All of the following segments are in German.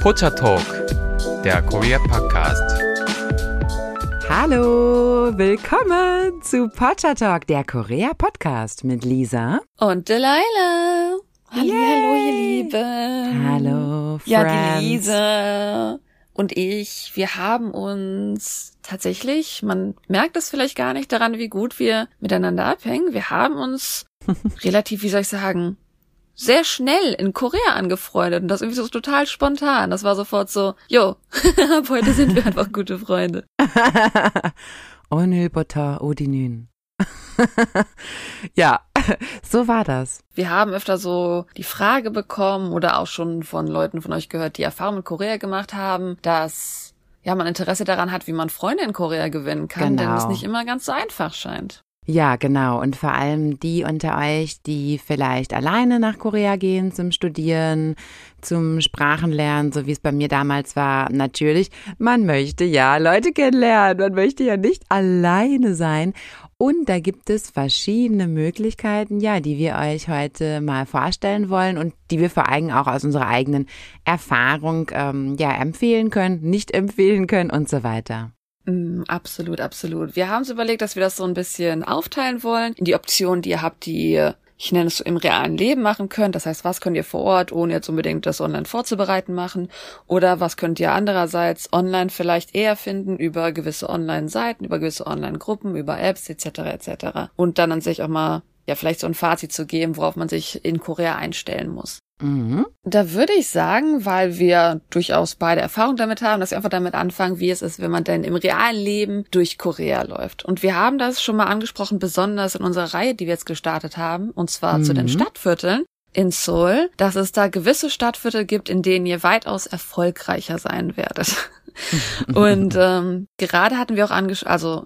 Pocha Talk, der Korea Podcast. Hallo, willkommen zu Pocha Talk, der Korea Podcast mit Lisa und Delilah. Hallo, hallo, ihr Lieben. Hallo, Friends. Ja, die Lisa und ich, wir haben uns tatsächlich, man merkt es vielleicht gar nicht daran, wie gut wir miteinander abhängen. Wir haben uns relativ, wie soll ich sagen, sehr schnell in Korea angefreundet und das irgendwie so total spontan. Das war sofort so, jo, ab heute sind wir einfach gute Freunde. Onülbota Odinün. ja, so war das. Wir haben öfter so die Frage bekommen oder auch schon von Leuten von euch gehört, die Erfahrung in Korea gemacht haben, dass ja, man Interesse daran hat, wie man Freunde in Korea gewinnen kann, genau. denn es genau. nicht immer ganz so einfach scheint. Ja, genau. Und vor allem die unter euch, die vielleicht alleine nach Korea gehen zum Studieren, zum Sprachenlernen, so wie es bei mir damals war. Natürlich, man möchte ja Leute kennenlernen. Man möchte ja nicht alleine sein. Und da gibt es verschiedene Möglichkeiten, ja, die wir euch heute mal vorstellen wollen und die wir vor allem auch aus unserer eigenen Erfahrung ähm, ja empfehlen können, nicht empfehlen können und so weiter. Mm, absolut, absolut. Wir haben uns überlegt, dass wir das so ein bisschen aufteilen wollen in die Optionen, die ihr habt, die ihr, ich nenne es so im realen Leben machen könnt. Das heißt, was könnt ihr vor Ort, ohne jetzt unbedingt das online vorzubereiten, machen? Oder was könnt ihr andererseits online vielleicht eher finden über gewisse Online-Seiten, über gewisse Online-Gruppen, über Apps etc. etc. Und dann an sich auch mal ja vielleicht so ein Fazit zu geben, worauf man sich in Korea einstellen muss. Mhm. Da würde ich sagen, weil wir durchaus beide Erfahrung damit haben, dass wir einfach damit anfangen, wie es ist, wenn man denn im realen Leben durch Korea läuft. Und wir haben das schon mal angesprochen, besonders in unserer Reihe, die wir jetzt gestartet haben, und zwar Mhm. zu den Stadtvierteln in Seoul, dass es da gewisse Stadtviertel gibt, in denen ihr weitaus erfolgreicher sein werdet. und ähm, gerade hatten wir auch angesch also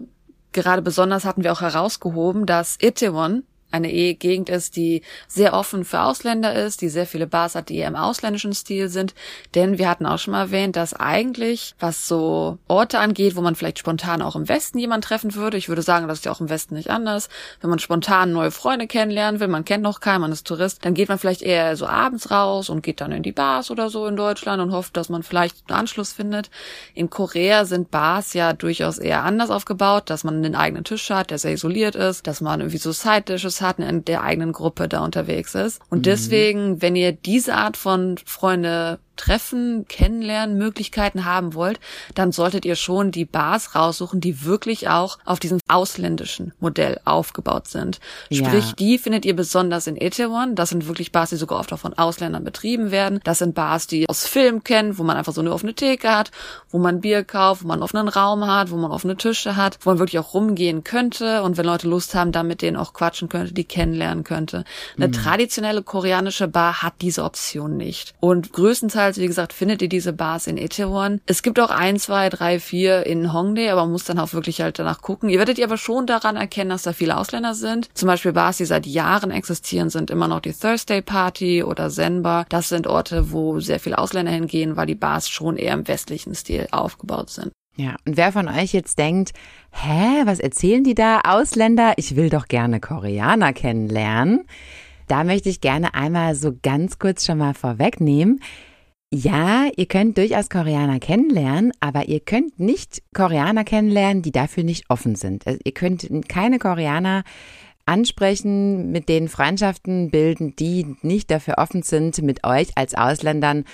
gerade besonders hatten wir auch herausgehoben, dass Itaewon eine Gegend ist, die sehr offen für Ausländer ist, die sehr viele Bars hat, die eher im ausländischen Stil sind. Denn wir hatten auch schon mal erwähnt, dass eigentlich, was so Orte angeht, wo man vielleicht spontan auch im Westen jemand treffen würde, ich würde sagen, das ist ja auch im Westen nicht anders, wenn man spontan neue Freunde kennenlernen will, man kennt noch keinen, man ist Tourist, dann geht man vielleicht eher so abends raus und geht dann in die Bars oder so in Deutschland und hofft, dass man vielleicht einen Anschluss findet. In Korea sind Bars ja durchaus eher anders aufgebaut, dass man einen eigenen Tisch hat, der sehr isoliert ist, dass man irgendwie so Side-Dishes hat, in der eigenen Gruppe da unterwegs ist. Und deswegen, wenn ihr diese Art von Freunde Treffen, Kennenlernen, Möglichkeiten haben wollt, dann solltet ihr schon die Bars raussuchen, die wirklich auch auf diesem ausländischen Modell aufgebaut sind. Ja. Sprich, die findet ihr besonders in Itaewon. Das sind wirklich Bars, die sogar oft auch von Ausländern betrieben werden. Das sind Bars, die aus Film kennt, wo man einfach so eine offene Theke hat, wo man Bier kauft, wo man offenen Raum hat, wo man offene Tische hat, wo man wirklich auch rumgehen könnte und wenn Leute Lust haben, dann mit denen auch quatschen könnte, die kennenlernen könnte. Eine traditionelle koreanische Bar hat diese Option nicht. Und größtenteils wie gesagt, findet ihr diese Bars in Itaewon. Es gibt auch ein, zwei, drei, vier in Hongdae, aber man muss dann auch wirklich halt danach gucken. Ihr werdet ihr aber schon daran erkennen, dass da viele Ausländer sind. Zum Beispiel Bars, die seit Jahren existieren, sind immer noch die Thursday Party oder Zen Bar. Das sind Orte, wo sehr viele Ausländer hingehen, weil die Bars schon eher im westlichen Stil aufgebaut sind. Ja, und wer von euch jetzt denkt, hä, was erzählen die da Ausländer? Ich will doch gerne Koreaner kennenlernen. Da möchte ich gerne einmal so ganz kurz schon mal vorwegnehmen. Ja, ihr könnt durchaus Koreaner kennenlernen, aber ihr könnt nicht Koreaner kennenlernen, die dafür nicht offen sind. Also ihr könnt keine Koreaner ansprechen, mit denen Freundschaften bilden, die nicht dafür offen sind, mit euch als Ausländern,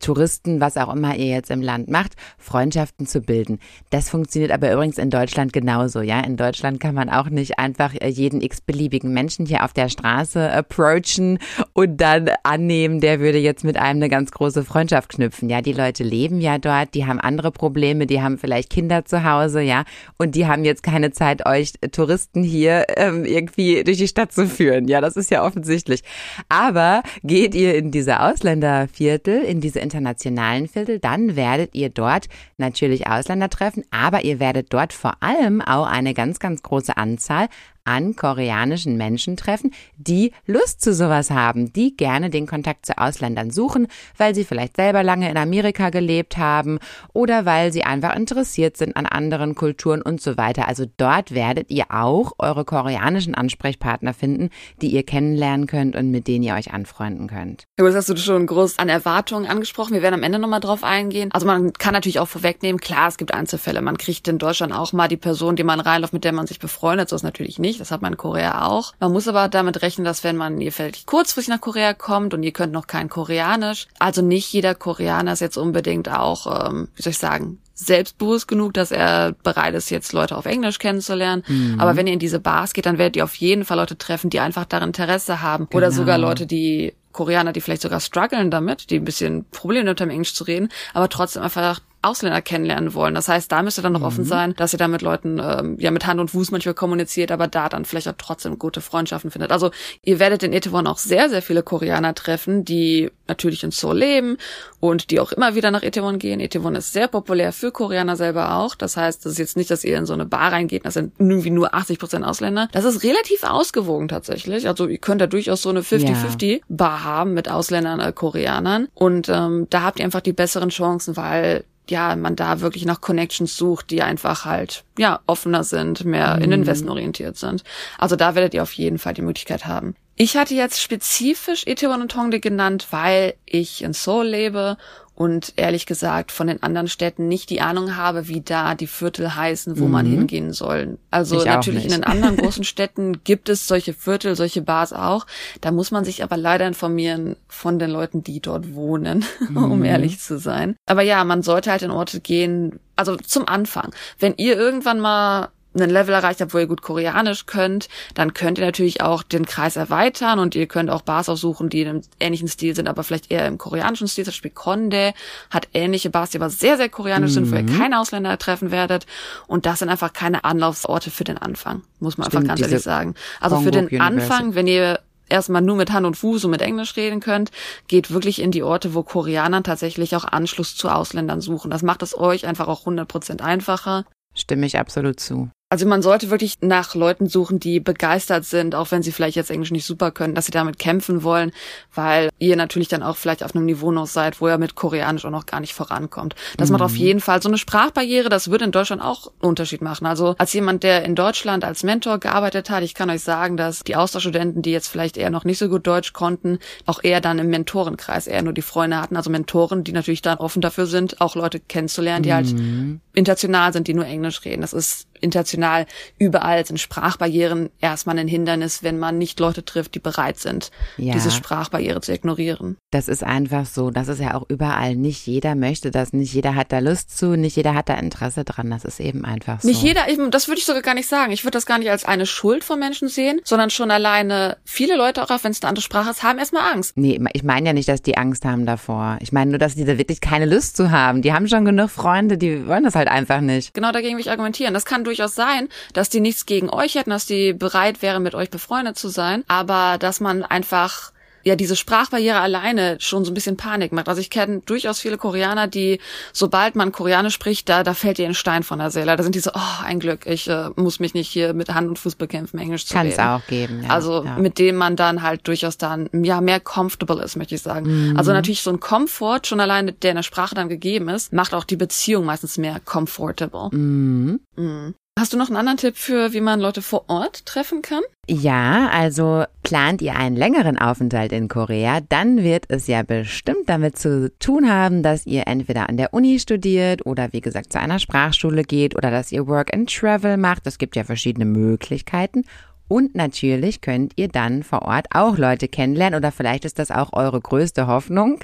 Touristen, was auch immer ihr jetzt im Land macht, Freundschaften zu bilden. Das funktioniert aber übrigens in Deutschland genauso, ja. In Deutschland kann man auch nicht einfach jeden x-beliebigen Menschen hier auf der Straße approachen und dann annehmen, der würde jetzt mit einem eine ganz große Freundschaft knüpfen. Ja, die Leute leben ja dort, die haben andere Probleme, die haben vielleicht Kinder zu Hause, ja, und die haben jetzt keine Zeit, euch Touristen hier ähm, irgendwie durch die Stadt zu führen. Ja, das ist ja offensichtlich. Aber geht ihr in diese Ausländerviertel, in diese internationalen Viertel, dann werdet ihr dort natürlich Ausländer treffen, aber ihr werdet dort vor allem auch eine ganz, ganz große Anzahl an koreanischen Menschen treffen, die Lust zu sowas haben, die gerne den Kontakt zu Ausländern suchen, weil sie vielleicht selber lange in Amerika gelebt haben oder weil sie einfach interessiert sind an anderen Kulturen und so weiter. Also dort werdet ihr auch eure koreanischen Ansprechpartner finden, die ihr kennenlernen könnt und mit denen ihr euch anfreunden könnt. Ja, das hast du schon groß an Erwartungen angesprochen. Wir werden am Ende nochmal drauf eingehen. Also man kann natürlich auch vorwegnehmen, klar, es gibt Einzelfälle. Man kriegt in Deutschland auch mal die Person, die man reinläuft, mit der man sich befreundet. So ist natürlich nicht. Das hat man in Korea auch. Man muss aber damit rechnen, dass wenn man ihr vielleicht kurzfristig nach Korea kommt und ihr könnt noch kein Koreanisch, also nicht jeder Koreaner ist jetzt unbedingt auch, ähm, wie soll ich sagen, selbstbewusst genug, dass er bereit ist, jetzt Leute auf Englisch kennenzulernen. Mhm. Aber wenn ihr in diese Bars geht, dann werdet ihr auf jeden Fall Leute treffen, die einfach daran Interesse haben. Genau. Oder sogar Leute, die Koreaner, die vielleicht sogar strugglen damit, die ein bisschen Probleme damit haben, Englisch zu reden, aber trotzdem einfach Ausländer kennenlernen wollen. Das heißt, da müsst ihr dann noch mhm. offen sein, dass ihr da mit Leuten ähm, ja mit Hand und Fuß manchmal kommuniziert, aber da dann vielleicht auch trotzdem gute Freundschaften findet. Also ihr werdet in Itaewon auch sehr, sehr viele Koreaner treffen, die natürlich in Seoul leben und die auch immer wieder nach Itaewon gehen. Itaewon ist sehr populär für Koreaner selber auch. Das heißt, das ist jetzt nicht, dass ihr in so eine Bar reingeht, das sind irgendwie nur 80 Prozent Ausländer. Das ist relativ ausgewogen tatsächlich. Also ihr könnt da durchaus so eine 50-50 Bar haben mit Ausländern, äh, Koreanern. Und ähm, da habt ihr einfach die besseren Chancen, weil ja, man da wirklich nach Connections sucht, die einfach halt, ja, offener sind, mehr mhm. in den Westen orientiert sind. Also da werdet ihr auf jeden Fall die Möglichkeit haben. Ich hatte jetzt spezifisch Itaewon und Hongdae genannt, weil ich in Seoul lebe und ehrlich gesagt von den anderen Städten nicht die Ahnung habe, wie da die Viertel heißen, wo mhm. man hingehen soll. Also ich natürlich in den anderen großen Städten gibt es solche Viertel, solche Bars auch. Da muss man sich aber leider informieren von den Leuten, die dort wohnen, mhm. um ehrlich zu sein. Aber ja, man sollte halt in Orte gehen, also zum Anfang. Wenn ihr irgendwann mal einen Level erreicht habt, wo ihr gut Koreanisch könnt, dann könnt ihr natürlich auch den Kreis erweitern und ihr könnt auch Bars aussuchen, die in einem ähnlichen Stil sind, aber vielleicht eher im koreanischen Stil. Zum Beispiel Konde hat ähnliche Bars, die aber sehr, sehr koreanisch mhm. sind, wo ihr mhm. keine Ausländer treffen werdet. Und das sind einfach keine Anlaufsorte für den Anfang, muss man Stimmt, einfach ganz ehrlich sagen. Also für den University. Anfang, wenn ihr erstmal nur mit Hand und Fuß und mit Englisch reden könnt, geht wirklich in die Orte, wo Koreaner tatsächlich auch Anschluss zu Ausländern suchen. Das macht es euch einfach auch 100% einfacher. Stimme ich absolut zu. Also man sollte wirklich nach Leuten suchen, die begeistert sind, auch wenn sie vielleicht jetzt Englisch nicht super können, dass sie damit kämpfen wollen, weil ihr natürlich dann auch vielleicht auf einem Niveau noch seid, wo ihr mit Koreanisch auch noch gar nicht vorankommt. Das mhm. macht auf mhm. jeden Fall so eine Sprachbarriere, das würde in Deutschland auch einen Unterschied machen. Also als jemand, der in Deutschland als Mentor gearbeitet hat, ich kann euch sagen, dass die Austauschstudenten, die jetzt vielleicht eher noch nicht so gut Deutsch konnten, auch eher dann im Mentorenkreis eher nur die Freunde hatten, also Mentoren, die natürlich dann offen dafür sind, auch Leute kennenzulernen, die halt mhm. halt international sind, die nur Englisch reden. Das ist international überall sind Sprachbarrieren erstmal ein Hindernis, wenn man nicht Leute trifft, die bereit sind, ja. diese Sprachbarriere zu ignorieren. Das ist einfach so. Das ist ja auch überall. Nicht jeder möchte das, nicht jeder hat da Lust zu, nicht jeder hat da Interesse dran. Das ist eben einfach so. Nicht jeder, das würde ich sogar gar nicht sagen. Ich würde das gar nicht als eine Schuld von Menschen sehen, sondern schon alleine viele Leute, auch wenn es eine andere Sprache ist, haben erstmal Angst. Nee, ich meine ja nicht, dass die Angst haben davor. Ich meine nur, dass die da wirklich keine Lust zu haben. Die haben schon genug Freunde, die wollen das halt einfach nicht. Genau dagegen will ich argumentieren. Das kann durchaus sein, dass die nichts gegen euch hätten, dass die bereit wären, mit euch befreundet zu sein, aber dass man einfach ja diese Sprachbarriere alleine schon so ein bisschen Panik macht. Also ich kenne durchaus viele Koreaner, die, sobald man Koreanisch spricht, da, da fällt ihr ein Stein von der Seele. Da sind die so, oh, ein Glück, ich äh, muss mich nicht hier mit Hand und Fuß bekämpfen, Englisch zu Kann reden. Kann es auch geben, ja. Also ja. mit dem man dann halt durchaus dann, ja, mehr comfortable ist, möchte ich sagen. Mhm. Also natürlich so ein Komfort, schon alleine, der in der Sprache dann gegeben ist, macht auch die Beziehung meistens mehr comfortable. Mhm. Mhm. Hast du noch einen anderen Tipp für, wie man Leute vor Ort treffen kann? Ja, also plant ihr einen längeren Aufenthalt in Korea, dann wird es ja bestimmt damit zu tun haben, dass ihr entweder an der Uni studiert oder wie gesagt zu einer Sprachschule geht oder dass ihr Work and Travel macht. Es gibt ja verschiedene Möglichkeiten. Und natürlich könnt ihr dann vor Ort auch Leute kennenlernen oder vielleicht ist das auch eure größte Hoffnung,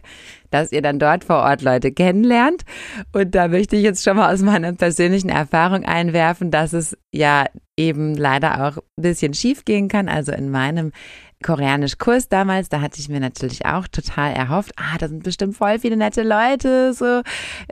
dass ihr dann dort vor Ort Leute kennenlernt. Und da möchte ich jetzt schon mal aus meiner persönlichen Erfahrung einwerfen, dass es ja eben leider auch ein bisschen schief gehen kann. Also in meinem Koreanisch-Kurs damals, da hatte ich mir natürlich auch total erhofft, ah, da sind bestimmt voll viele nette Leute, so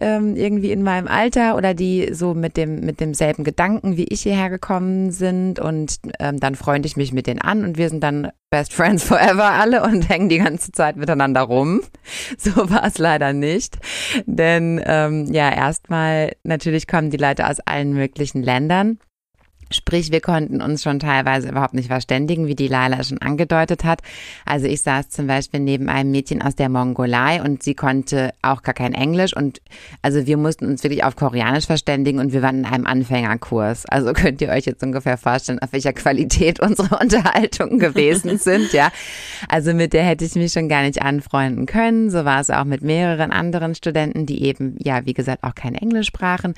ähm, irgendwie in meinem Alter oder die so mit dem mit demselben Gedanken wie ich hierher gekommen sind. Und ähm, dann freunde ich mich mit denen an und wir sind dann Best Friends Forever alle und hängen die ganze Zeit miteinander rum. So war es leider nicht, denn ähm, ja erstmal natürlich kommen die Leute aus allen möglichen Ländern Sprich, wir konnten uns schon teilweise überhaupt nicht verständigen, wie die Laila schon angedeutet hat. Also ich saß zum Beispiel neben einem Mädchen aus der Mongolei und sie konnte auch gar kein Englisch und also wir mussten uns wirklich auf Koreanisch verständigen und wir waren in einem Anfängerkurs. Also könnt ihr euch jetzt ungefähr vorstellen, auf welcher Qualität unsere Unterhaltungen gewesen sind, ja. Also mit der hätte ich mich schon gar nicht anfreunden können. So war es auch mit mehreren anderen Studenten, die eben, ja, wie gesagt, auch kein Englisch sprachen.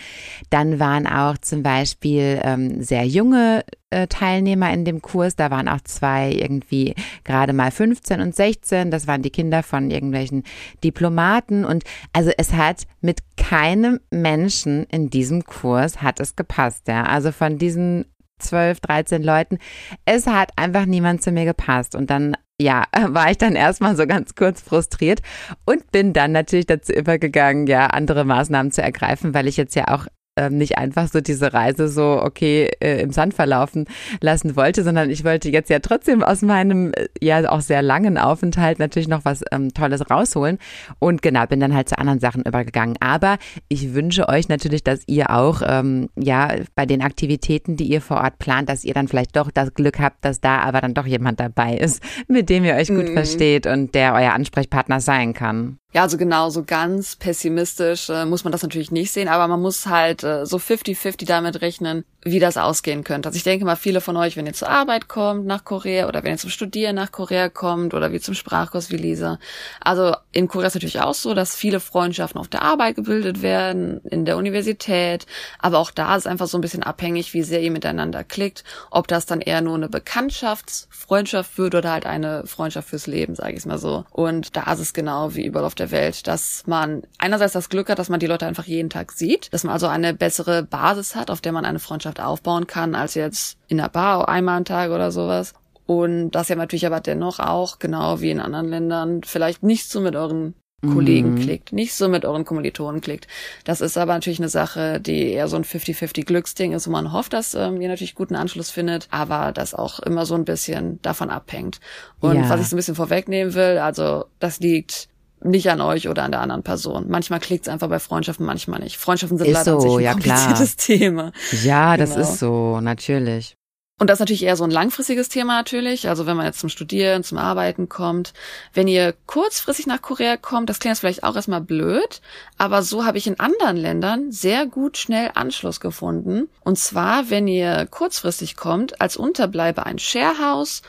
Dann waren auch zum Beispiel ähm, sehr junge äh, Teilnehmer in dem Kurs. Da waren auch zwei irgendwie gerade mal 15 und 16. Das waren die Kinder von irgendwelchen Diplomaten. Und also es hat mit keinem Menschen in diesem Kurs hat es gepasst. Ja, also von diesen 12, 13 Leuten. Es hat einfach niemand zu mir gepasst. Und dann, ja, war ich dann erstmal so ganz kurz frustriert und bin dann natürlich dazu übergegangen, ja, andere Maßnahmen zu ergreifen, weil ich jetzt ja auch ähm, nicht einfach so diese Reise so, okay, äh, im Sand verlaufen lassen wollte, sondern ich wollte jetzt ja trotzdem aus meinem äh, ja auch sehr langen Aufenthalt natürlich noch was ähm, Tolles rausholen. Und genau, bin dann halt zu anderen Sachen übergegangen. Aber ich wünsche euch natürlich, dass ihr auch, ähm, ja, bei den Aktivitäten, die ihr vor Ort plant, dass ihr dann vielleicht doch das Glück habt, dass da aber dann doch jemand dabei ist, mit dem ihr euch gut mhm. versteht und der euer Ansprechpartner sein kann. Ja, also genau, so ganz pessimistisch äh, muss man das natürlich nicht sehen, aber man muss halt äh, so 50-50 damit rechnen, wie das ausgehen könnte. Also ich denke mal, viele von euch, wenn ihr zur Arbeit kommt nach Korea oder wenn ihr zum Studieren nach Korea kommt oder wie zum Sprachkurs wie Lisa. Also in Korea ist natürlich auch so, dass viele Freundschaften auf der Arbeit gebildet werden, in der Universität. Aber auch da ist einfach so ein bisschen abhängig, wie sehr ihr miteinander klickt. Ob das dann eher nur eine Bekanntschaftsfreundschaft wird oder halt eine Freundschaft fürs Leben, sage ich mal so. Und da ist es genau wie überall auf der Welt, dass man einerseits das Glück hat, dass man die Leute einfach jeden Tag sieht, dass man also eine bessere Basis hat, auf der man eine Freundschaft Freundschaft aufbauen kann, als jetzt in der Bar einmal am Tag oder sowas. Und dass ihr natürlich aber dennoch auch, genau wie in anderen Ländern, vielleicht nicht so mit euren Kollegen mhm. klickt, nicht so mit euren Kommilitonen klickt. Das ist aber natürlich eine Sache, die eher so ein 50-50 Glücksding ist, wo man hofft, dass ähm, ihr natürlich guten Anschluss findet, aber das auch immer so ein bisschen davon abhängt. Und ja. was ich so ein bisschen vorwegnehmen will, also das liegt nicht an euch oder an der anderen Person. Manchmal klickt es einfach bei Freundschaften, manchmal nicht. Freundschaften sind ist leider so, ein ja, kompliziertes klar. Thema. Ja, das genau. ist so, natürlich. Und das ist natürlich eher so ein langfristiges Thema natürlich. Also wenn man jetzt zum Studieren, zum Arbeiten kommt. Wenn ihr kurzfristig nach Korea kommt, das klingt jetzt vielleicht auch erstmal blöd, aber so habe ich in anderen Ländern sehr gut schnell Anschluss gefunden. Und zwar, wenn ihr kurzfristig kommt, als Unterbleibe ein Sharehouse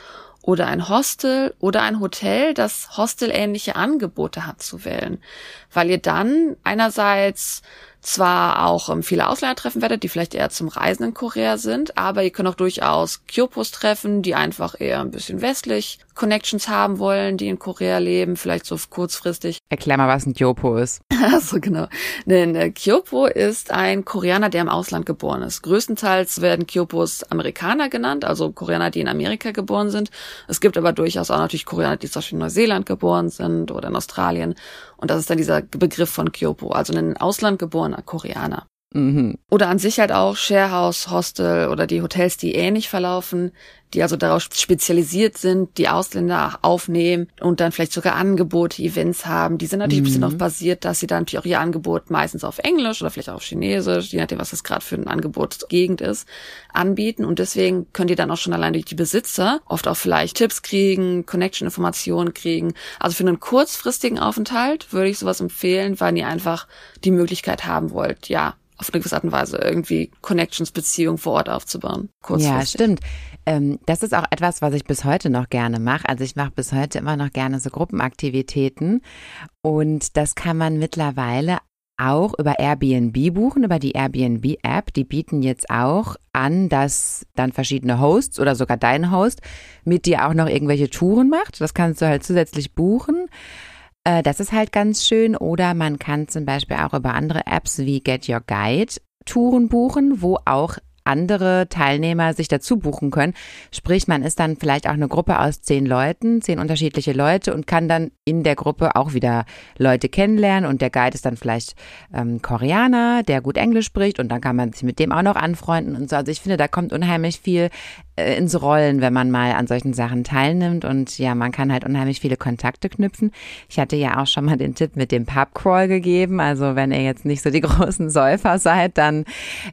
oder ein Hostel oder ein Hotel, das hostelähnliche Angebote hat zu wählen, weil ihr dann einerseits zwar auch ähm, viele Ausländer treffen werdet, die vielleicht eher zum Reisen in Korea sind, aber ihr könnt auch durchaus Kyopos treffen, die einfach eher ein bisschen westlich Connections haben wollen, die in Korea leben, vielleicht so kurzfristig. Erklär mal, was ein Kyopo ist. also genau. Denn äh, Kyopo ist ein Koreaner, der im Ausland geboren ist. Größtenteils werden Kyopos Amerikaner genannt, also Koreaner, die in Amerika geboren sind. Es gibt aber durchaus auch natürlich Koreaner, die zum Beispiel in Neuseeland geboren sind oder in Australien. Und das ist dann dieser Begriff von Kyopo, also ein Ausland geborener Koreaner. Mhm. Oder an sich halt auch Sharehouse, Hostel oder die Hotels, die ähnlich verlaufen, die also darauf spezialisiert sind, die Ausländer aufnehmen und dann vielleicht sogar Angebote, Events haben. Die sind natürlich mhm. ein bisschen mhm. darauf basiert, dass sie dann natürlich auch ihr Angebot meistens auf Englisch oder vielleicht auch auf Chinesisch, je nachdem, was das gerade für ein Angebotsgegend ist, anbieten. Und deswegen könnt ihr dann auch schon allein durch die Besitzer oft auch vielleicht Tipps kriegen, Connection-Informationen kriegen. Also für einen kurzfristigen Aufenthalt würde ich sowas empfehlen, weil ihr einfach die Möglichkeit haben wollt, ja, auf eine gewisse Art und Weise irgendwie Connections, Beziehungen vor Ort aufzubauen. Ja, stimmt. Ähm, das ist auch etwas, was ich bis heute noch gerne mache. Also ich mache bis heute immer noch gerne so Gruppenaktivitäten und das kann man mittlerweile auch über Airbnb buchen, über die Airbnb-App. Die bieten jetzt auch an, dass dann verschiedene Hosts oder sogar dein Host mit dir auch noch irgendwelche Touren macht. Das kannst du halt zusätzlich buchen. Äh, das ist halt ganz schön. Oder man kann zum Beispiel auch über andere Apps wie Get Your Guide Touren buchen, wo auch andere Teilnehmer sich dazu buchen können. Sprich, man ist dann vielleicht auch eine Gruppe aus zehn Leuten, zehn unterschiedliche Leute und kann dann in der Gruppe auch wieder Leute kennenlernen und der Guide ist dann vielleicht ähm, Koreaner, der gut Englisch spricht und dann kann man sich mit dem auch noch anfreunden und so. Also ich finde, da kommt unheimlich viel ins Rollen, wenn man mal an solchen Sachen teilnimmt. Und ja, man kann halt unheimlich viele Kontakte knüpfen. Ich hatte ja auch schon mal den Tipp mit dem Pubcrawl gegeben. Also wenn ihr jetzt nicht so die großen Säufer seid, dann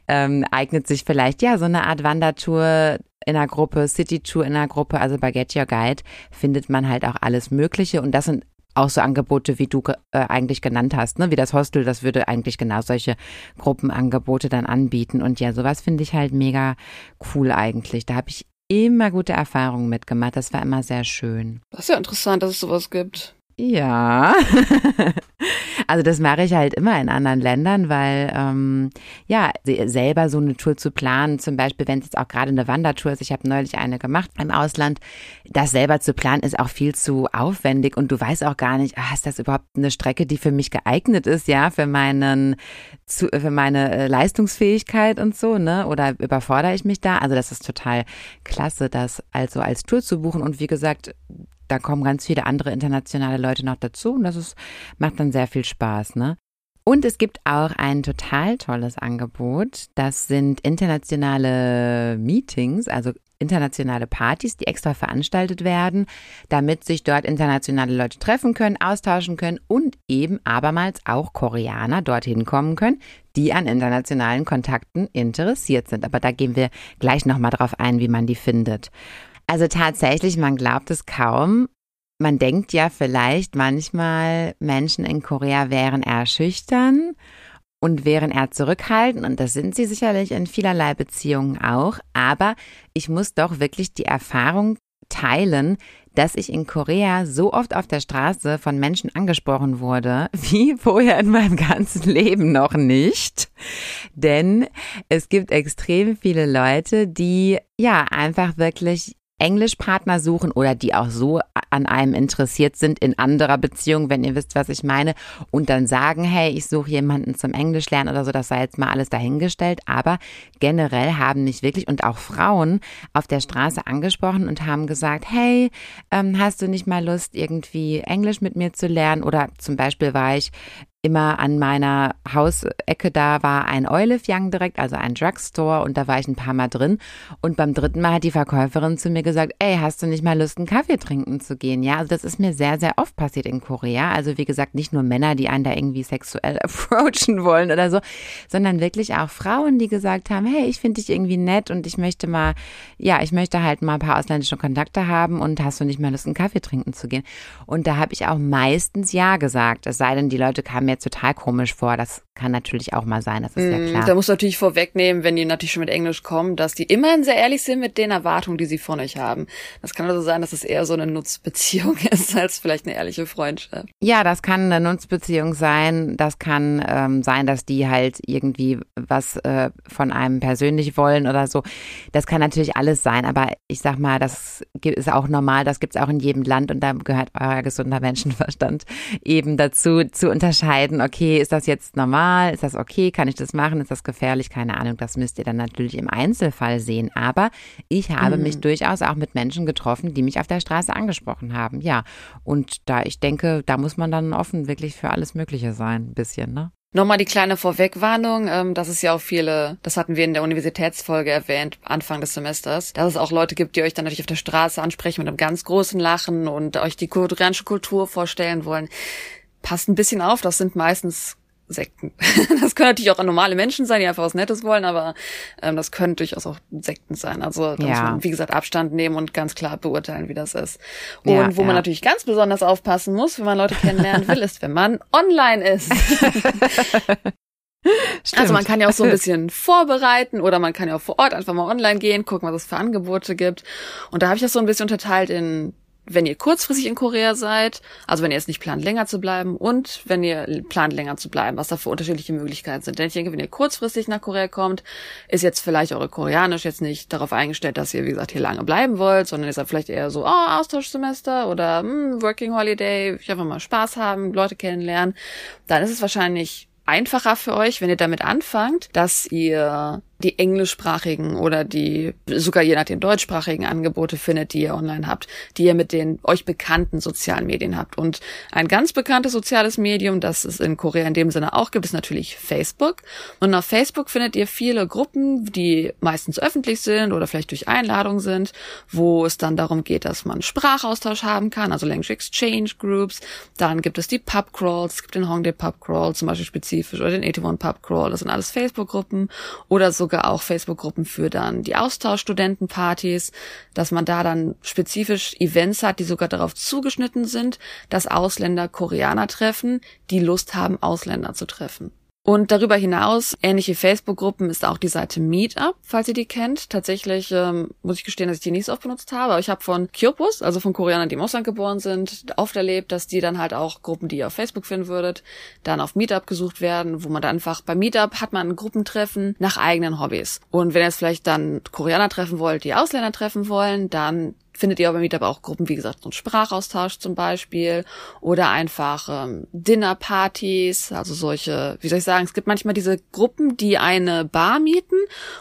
ähm, eignet sich vielleicht ja so eine Art Wandertour in einer Gruppe, City Tour in einer Gruppe, also bei Get Your Guide findet man halt auch alles Mögliche und das sind auch so Angebote, wie du äh, eigentlich genannt hast, ne? Wie das Hostel, das würde eigentlich genau solche Gruppenangebote dann anbieten. Und ja, sowas finde ich halt mega cool eigentlich. Da habe ich immer gute Erfahrungen mitgemacht. Das war immer sehr schön. Das ist ja interessant, dass es sowas gibt. Ja, also das mache ich halt immer in anderen Ländern, weil ähm, ja selber so eine Tour zu planen, zum Beispiel wenn es jetzt auch gerade eine Wandertour ist, ich habe neulich eine gemacht im Ausland, das selber zu planen ist auch viel zu aufwendig und du weißt auch gar nicht, ah, ist das überhaupt eine Strecke, die für mich geeignet ist, ja, für meinen zu, für meine äh, Leistungsfähigkeit und so, ne? Oder überfordere ich mich da? Also das ist total klasse, das also als Tour zu buchen und wie gesagt da kommen ganz viele andere internationale Leute noch dazu und das ist, macht dann sehr viel Spaß, ne? Und es gibt auch ein total tolles Angebot. Das sind internationale Meetings, also internationale Partys, die extra veranstaltet werden, damit sich dort internationale Leute treffen können, austauschen können und eben abermals auch Koreaner dorthin kommen können, die an internationalen Kontakten interessiert sind. Aber da gehen wir gleich nochmal drauf ein, wie man die findet. Also tatsächlich, man glaubt es kaum. Man denkt ja vielleicht manchmal, Menschen in Korea wären eher schüchtern und wären eher zurückhaltend und das sind sie sicherlich in vielerlei Beziehungen auch. Aber ich muss doch wirklich die Erfahrung teilen, dass ich in Korea so oft auf der Straße von Menschen angesprochen wurde, wie vorher in meinem ganzen Leben noch nicht. Denn es gibt extrem viele Leute, die ja einfach wirklich Englischpartner suchen oder die auch so an einem interessiert sind in anderer Beziehung, wenn ihr wisst, was ich meine, und dann sagen, hey, ich suche jemanden zum Englisch lernen oder so, das sei jetzt mal alles dahingestellt, aber generell haben mich wirklich und auch Frauen auf der Straße angesprochen und haben gesagt, hey, ähm, hast du nicht mal Lust, irgendwie Englisch mit mir zu lernen? Oder zum Beispiel war ich immer an meiner Hausecke da war ein Olive Young direkt, also ein Drugstore und da war ich ein paar Mal drin und beim dritten Mal hat die Verkäuferin zu mir gesagt, ey, hast du nicht mal Lust, einen Kaffee trinken zu gehen? Ja, also das ist mir sehr, sehr oft passiert in Korea. Also wie gesagt, nicht nur Männer, die einen da irgendwie sexuell approachen wollen oder so, sondern wirklich auch Frauen, die gesagt haben, hey, ich finde dich irgendwie nett und ich möchte mal, ja, ich möchte halt mal ein paar ausländische Kontakte haben und hast du nicht mal Lust, einen Kaffee trinken zu gehen? Und da habe ich auch meistens Ja gesagt, es sei denn, die Leute kamen mir jetzt total komisch vor. Das kann natürlich auch mal sein, das ist ja mm, klar. Da muss natürlich vorwegnehmen, wenn die natürlich schon mit Englisch kommen, dass die immerhin sehr ehrlich sind mit den Erwartungen, die sie von euch haben. Das kann also sein, dass es eher so eine Nutzbeziehung ist, als vielleicht eine ehrliche Freundschaft. Ja, das kann eine Nutzbeziehung sein. Das kann ähm, sein, dass die halt irgendwie was äh, von einem persönlich wollen oder so. Das kann natürlich alles sein, aber ich sag mal, das ist auch normal, das gibt's auch in jedem Land und da gehört euer gesunder Menschenverstand eben dazu, zu unterscheiden, okay, ist das jetzt normal? normal? Ist das okay? Kann ich das machen? Ist das gefährlich? Keine Ahnung. Das müsst ihr dann natürlich im Einzelfall sehen. Aber ich habe mhm. mich durchaus auch mit Menschen getroffen, die mich auf der Straße angesprochen haben. Ja. Und da ich denke, da muss man dann offen wirklich für alles Mögliche sein. Ein bisschen, ne? Nochmal die kleine Vorwegwarnung, ähm, dass es ja auch viele, das hatten wir in der Universitätsfolge erwähnt, Anfang des Semesters, dass es auch Leute gibt, die euch dann natürlich auf der Straße ansprechen mit einem ganz großen Lachen und euch die koreanische Kultur vorstellen wollen. Passt ein bisschen auf, das sind meistens Sekten. Das können natürlich auch normale Menschen sein, die einfach was Nettes wollen, aber ähm, das können durchaus auch Sekten sein. Also da ja. muss man, wie gesagt, Abstand nehmen und ganz klar beurteilen, wie das ist. Und ja, wo ja. man natürlich ganz besonders aufpassen muss, wenn man Leute kennenlernen will, ist, wenn man online ist. Stimmt. Also man kann ja auch so ein bisschen vorbereiten oder man kann ja auch vor Ort einfach mal online gehen, gucken, was es für Angebote gibt. Und da habe ich das so ein bisschen unterteilt in wenn ihr kurzfristig in Korea seid, also wenn ihr es nicht plant, länger zu bleiben und wenn ihr plant, länger zu bleiben, was da für unterschiedliche Möglichkeiten sind. Denn ich denke, wenn ihr kurzfristig nach Korea kommt, ist jetzt vielleicht eure Koreanisch jetzt nicht darauf eingestellt, dass ihr, wie gesagt, hier lange bleiben wollt, sondern ihr seid vielleicht eher so, oh, Austauschsemester oder hm, Working Holiday, ich einfach mal Spaß haben, Leute kennenlernen. Dann ist es wahrscheinlich einfacher für euch, wenn ihr damit anfangt, dass ihr die englischsprachigen oder die sogar je nachdem deutschsprachigen Angebote findet, die ihr online habt, die ihr mit den euch bekannten sozialen Medien habt. Und ein ganz bekanntes soziales Medium, das es in Korea in dem Sinne auch gibt, ist natürlich Facebook. Und auf Facebook findet ihr viele Gruppen, die meistens öffentlich sind oder vielleicht durch Einladung sind, wo es dann darum geht, dass man Sprachaustausch haben kann, also Language Exchange Groups. Dann gibt es die Pub Crawls, es gibt den Hongdae Pub Crawl zum Beispiel spezifisch oder den 81 Pub Crawl. Das sind alles Facebook-Gruppen oder so sogar auch Facebook-Gruppen für dann die Austauschstudentenpartys, dass man da dann spezifisch Events hat, die sogar darauf zugeschnitten sind, dass Ausländer Koreaner treffen, die Lust haben, Ausländer zu treffen. Und darüber hinaus, ähnliche Facebook-Gruppen ist auch die Seite Meetup, falls ihr die kennt. Tatsächlich ähm, muss ich gestehen, dass ich die nicht so oft benutzt habe, aber ich habe von Kyopus, also von Koreanern, die im Ausland geboren sind, oft erlebt, dass die dann halt auch Gruppen, die ihr auf Facebook finden würdet, dann auf Meetup gesucht werden, wo man dann einfach bei Meetup hat man ein Gruppentreffen nach eigenen Hobbys. Und wenn ihr jetzt vielleicht dann Koreaner treffen wollt, die Ausländer treffen wollen, dann findet ihr aber mit aber auch Gruppen, wie gesagt, so ein Sprachaustausch zum Beispiel oder einfach ähm, Dinnerpartys, also solche, wie soll ich sagen, es gibt manchmal diese Gruppen, die eine Bar mieten,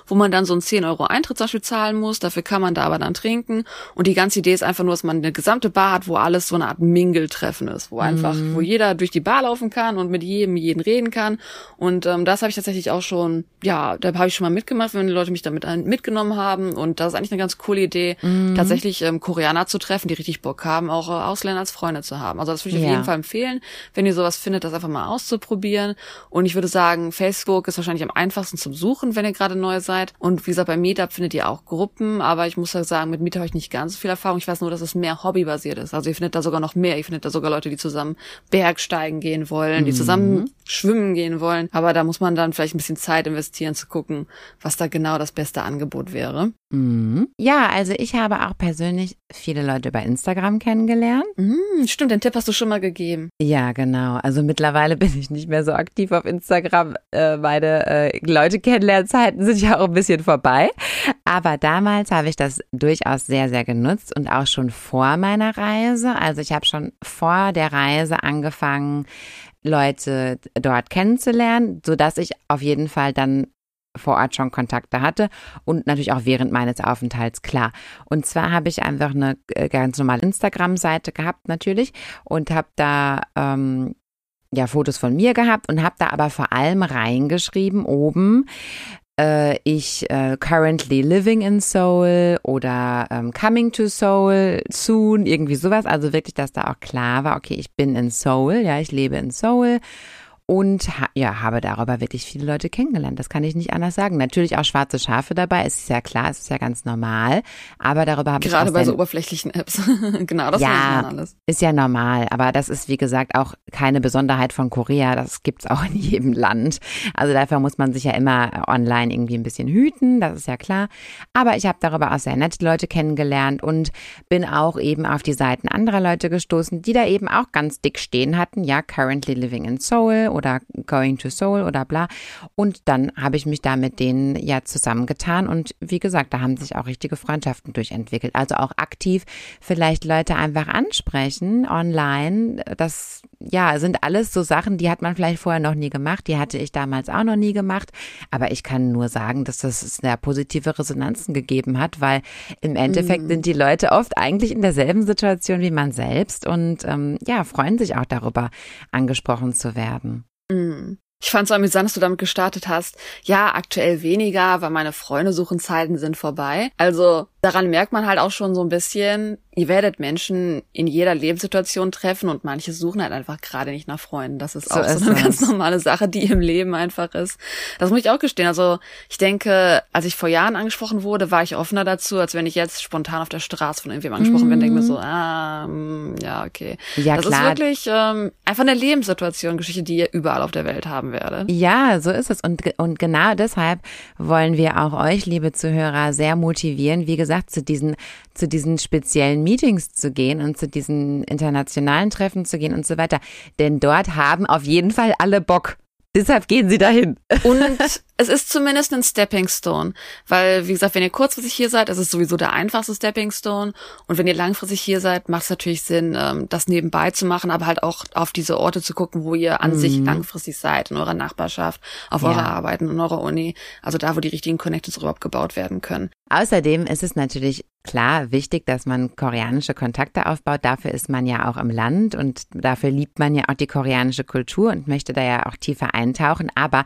wo man dann so ein 10 Euro Eintritt zum Beispiel zahlen muss, dafür kann man da aber dann trinken und die ganze Idee ist einfach nur, dass man eine gesamte Bar hat, wo alles so eine Art Mingle-Treffen ist, wo einfach, mhm. wo jeder durch die Bar laufen kann und mit jedem, jeden reden kann und ähm, das habe ich tatsächlich auch schon, ja, da habe ich schon mal mitgemacht, wenn die Leute mich damit mitgenommen haben und das ist eigentlich eine ganz coole Idee, mhm. tatsächlich ähm, Koreaner zu treffen, die richtig Bock haben, auch äh, Ausländer als Freunde zu haben. Also das würde ich ja. auf jeden Fall empfehlen, wenn ihr sowas findet, das einfach mal auszuprobieren. Und ich würde sagen, Facebook ist wahrscheinlich am einfachsten zum Suchen, wenn ihr gerade neu seid. Und wie gesagt, bei Meetup findet ihr auch Gruppen, aber ich muss ja sagen, mit Meetup habe ich nicht ganz so viel Erfahrung. Ich weiß nur, dass es mehr hobbybasiert ist. Also ihr findet da sogar noch mehr. Ihr findet da sogar Leute, die zusammen Bergsteigen gehen wollen, die mhm. zusammen schwimmen gehen wollen. Aber da muss man dann vielleicht ein bisschen Zeit investieren zu gucken, was da genau das beste Angebot wäre. Mhm. Ja, also ich habe auch persönlich viele Leute über Instagram kennengelernt. Mhm, stimmt, den Tipp hast du schon mal gegeben. Ja, genau. Also mittlerweile bin ich nicht mehr so aktiv auf Instagram. Äh, meine äh, Leute kennenlernzeiten sind ja auch ein bisschen vorbei. Aber damals habe ich das durchaus sehr, sehr genutzt und auch schon vor meiner Reise. Also ich habe schon vor der Reise angefangen, Leute dort kennenzulernen, so dass ich auf jeden Fall dann vor Ort schon Kontakte hatte und natürlich auch während meines Aufenthalts, klar. Und zwar habe ich einfach eine äh, ganz normale Instagram-Seite gehabt natürlich und habe da ähm, ja Fotos von mir gehabt und habe da aber vor allem reingeschrieben oben, äh, ich äh, currently living in Seoul oder ähm, coming to Seoul soon, irgendwie sowas. Also wirklich, dass da auch klar war, okay, ich bin in Seoul, ja, ich lebe in Seoul und ha ja, habe darüber wirklich viele Leute kennengelernt. Das kann ich nicht anders sagen. Natürlich auch schwarze Schafe dabei, es ist ja klar, es ist ja ganz normal. Aber darüber habe ich Gerade bei so oberflächlichen Apps. genau, das ja, alles. Ist ja normal. Aber das ist, wie gesagt, auch keine Besonderheit von Korea. Das gibt's auch in jedem Land. Also dafür muss man sich ja immer online irgendwie ein bisschen hüten. Das ist ja klar. Aber ich habe darüber auch sehr nette Leute kennengelernt und bin auch eben auf die Seiten anderer Leute gestoßen, die da eben auch ganz dick stehen hatten. Ja, currently living in Seoul oder Going to Soul oder bla. Und dann habe ich mich da mit denen ja zusammengetan und wie gesagt, da haben sich auch richtige Freundschaften durchentwickelt. Also auch aktiv vielleicht Leute einfach ansprechen online. Das ja, sind alles so Sachen, die hat man vielleicht vorher noch nie gemacht. Die hatte ich damals auch noch nie gemacht. Aber ich kann nur sagen, dass das sehr positive Resonanzen gegeben hat, weil im Endeffekt mm. sind die Leute oft eigentlich in derselben Situation wie man selbst und ähm, ja, freuen sich auch darüber, angesprochen zu werden. Mm. Ich fand es so amüsant, dass du damit gestartet hast. Ja, aktuell weniger, weil meine Freunde suchen Zeiten sind vorbei. Also daran merkt man halt auch schon so ein bisschen, ihr werdet Menschen in jeder Lebenssituation treffen und manche suchen halt einfach gerade nicht nach Freunden. Das ist so auch ist so eine das. ganz normale Sache, die im Leben einfach ist. Das muss ich auch gestehen. Also ich denke, als ich vor Jahren angesprochen wurde, war ich offener dazu, als wenn ich jetzt spontan auf der Straße von irgendjemandem angesprochen mhm. bin, denke mir so, ah, mm, ja, okay. Ja, das klar. ist wirklich ähm, einfach eine Lebenssituation, Geschichte, die ihr überall auf der Welt haben werdet. Ja, so ist es. Und, und genau deshalb wollen wir auch euch, liebe Zuhörer, sehr motivieren, wie gesagt, zu diesen, zu diesen speziellen Meetings zu gehen und zu diesen internationalen Treffen zu gehen und so weiter. Denn dort haben auf jeden Fall alle Bock. Deshalb gehen sie dahin. Und es ist zumindest ein Stepping Stone, weil wie gesagt, wenn ihr kurzfristig hier seid, ist es sowieso der einfachste Stepping Stone. Und wenn ihr langfristig hier seid, macht es natürlich Sinn, ähm, das nebenbei zu machen, aber halt auch auf diese Orte zu gucken, wo ihr an mhm. sich langfristig seid, in eurer Nachbarschaft, auf ja. eurer Arbeit, in eurer Uni, also da, wo die richtigen Connections überhaupt gebaut werden können. Außerdem ist es natürlich klar wichtig, dass man koreanische Kontakte aufbaut. Dafür ist man ja auch im Land und dafür liebt man ja auch die koreanische Kultur und möchte da ja auch tiefer eintauchen. Aber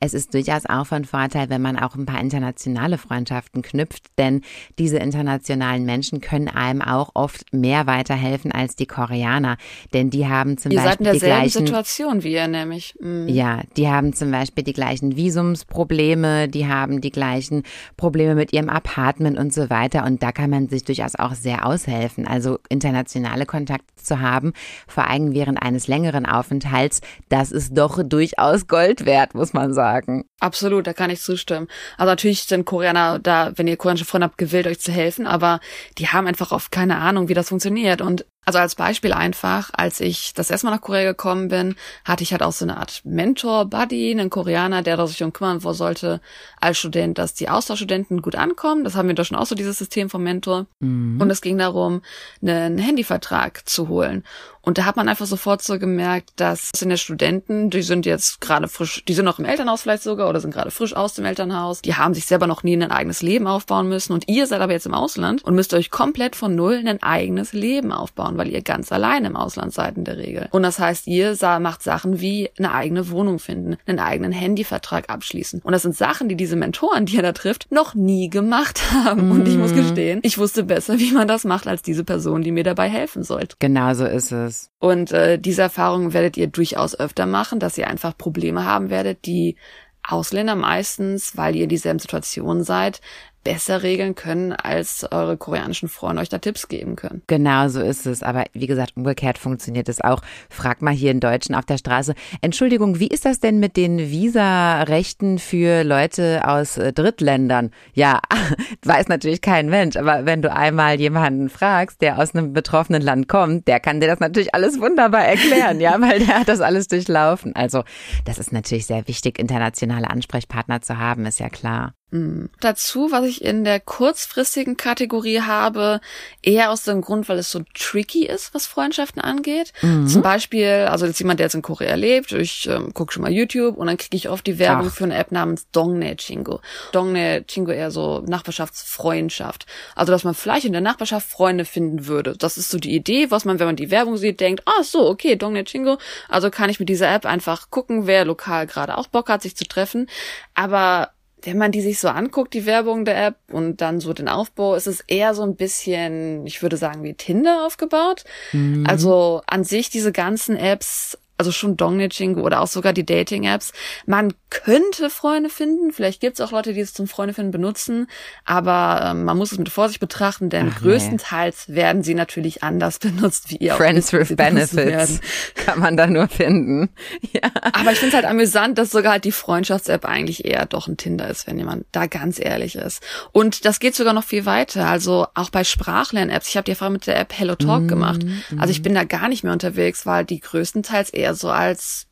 es ist durchaus auch von Vorteil, wenn man auch ein paar internationale Freundschaften knüpft, denn diese internationalen Menschen können einem auch oft mehr weiterhelfen als die Koreaner, denn die haben zum ihr Beispiel seid in derselben die gleichen Situation wie ihr nämlich. Mhm. Ja, die haben zum Beispiel die gleichen Visumsprobleme, die haben die gleichen Probleme mit ihrem Apartment und so weiter und da kann man sich durchaus auch sehr aushelfen. Also internationale Kontakte zu haben, vor allem während eines längeren Aufenthalts, das ist doch durchaus Gold wert, muss man sagen sagen. Absolut, da kann ich zustimmen. Also natürlich sind Koreaner da, wenn ihr koreanische Freunde habt, gewillt, euch zu helfen, aber die haben einfach oft keine Ahnung, wie das funktioniert. Und also als Beispiel einfach, als ich das erste Mal nach Korea gekommen bin, hatte ich halt auch so eine Art Mentor-Buddy, einen Koreaner, der sich um kümmern sollte als Student, dass die Austauschstudenten gut ankommen. Das haben wir doch schon auch so, dieses System vom Mentor. Mhm. Und es ging darum, einen Handyvertrag zu holen. Und da hat man einfach sofort so gemerkt, dass in der Studenten, die sind jetzt gerade frisch, die sind noch im Elternhaus vielleicht sogar oder sind gerade frisch aus dem Elternhaus, die haben sich selber noch nie ein eigenes Leben aufbauen müssen und ihr seid aber jetzt im Ausland und müsst euch komplett von null ein eigenes Leben aufbauen, weil ihr ganz allein im Ausland seid in der Regel. Und das heißt, ihr macht Sachen wie eine eigene Wohnung finden, einen eigenen Handyvertrag abschließen. Und das sind Sachen, die diese Mentoren, die ihr da trifft, noch nie gemacht haben. Mm. Und ich muss mhm. gestehen, ich wusste besser, wie man das macht, als diese Person, die mir dabei helfen sollte. Genau so ist es. Und äh, diese Erfahrung werdet ihr durchaus öfter machen, dass ihr einfach Probleme haben werdet, die Ausländer meistens, weil ihr dieselben Situationen seid, besser regeln können, als eure koreanischen Freunde euch da Tipps geben können. Genau so ist es. Aber wie gesagt, umgekehrt funktioniert es auch. Frag mal hier in Deutschen auf der Straße. Entschuldigung, wie ist das denn mit den Visa-Rechten für Leute aus äh, Drittländern? Ja, weiß natürlich kein Mensch. Aber wenn du einmal jemanden fragst, der aus einem betroffenen Land kommt, der kann dir das natürlich alles wunderbar erklären. ja, weil der hat das alles durchlaufen. Also, das ist natürlich sehr wichtig, internationale Ansprechpartner zu haben, ist ja klar. Mhm. Dazu, was ich in der kurzfristigen Kategorie habe, eher aus dem Grund, weil es so tricky ist, was Freundschaften angeht. Mhm. Zum Beispiel, also jetzt jemand, der jetzt in Korea lebt, ich ähm, gucke schon mal YouTube und dann kriege ich oft die Werbung Ach. für eine App namens Dongne Chingo. Dongne Chingo eher so Nachbarschaftsfreundschaft. Also, dass man vielleicht in der Nachbarschaft Freunde finden würde. Das ist so die Idee, was man, wenn man die Werbung sieht, denkt, ah so, okay, Dongne Chingo. Also kann ich mit dieser App einfach gucken, wer lokal gerade auch Bock hat, sich zu treffen. Aber wenn man die sich so anguckt, die Werbung der App und dann so den Aufbau, ist es eher so ein bisschen, ich würde sagen, wie Tinder aufgebaut. Mhm. Also an sich diese ganzen Apps also schon Dongnitching oder auch sogar die Dating-Apps. Man könnte Freunde finden, vielleicht gibt es auch Leute, die es zum Freunde finden benutzen, aber ähm, man muss es mit Vorsicht betrachten, denn Ach, größtenteils nee. werden sie natürlich anders benutzt, wie ihr Friends with Benefits kann man da nur finden. Ja. Aber ich finde es halt amüsant, dass sogar halt die Freundschafts-App eigentlich eher doch ein Tinder ist, wenn jemand da ganz ehrlich ist. Und das geht sogar noch viel weiter. Also auch bei Sprachlern-Apps. Ich habe die Erfahrung mit der App Hello Talk mm -hmm. gemacht. Also ich bin da gar nicht mehr unterwegs, weil die größtenteils eher eher so als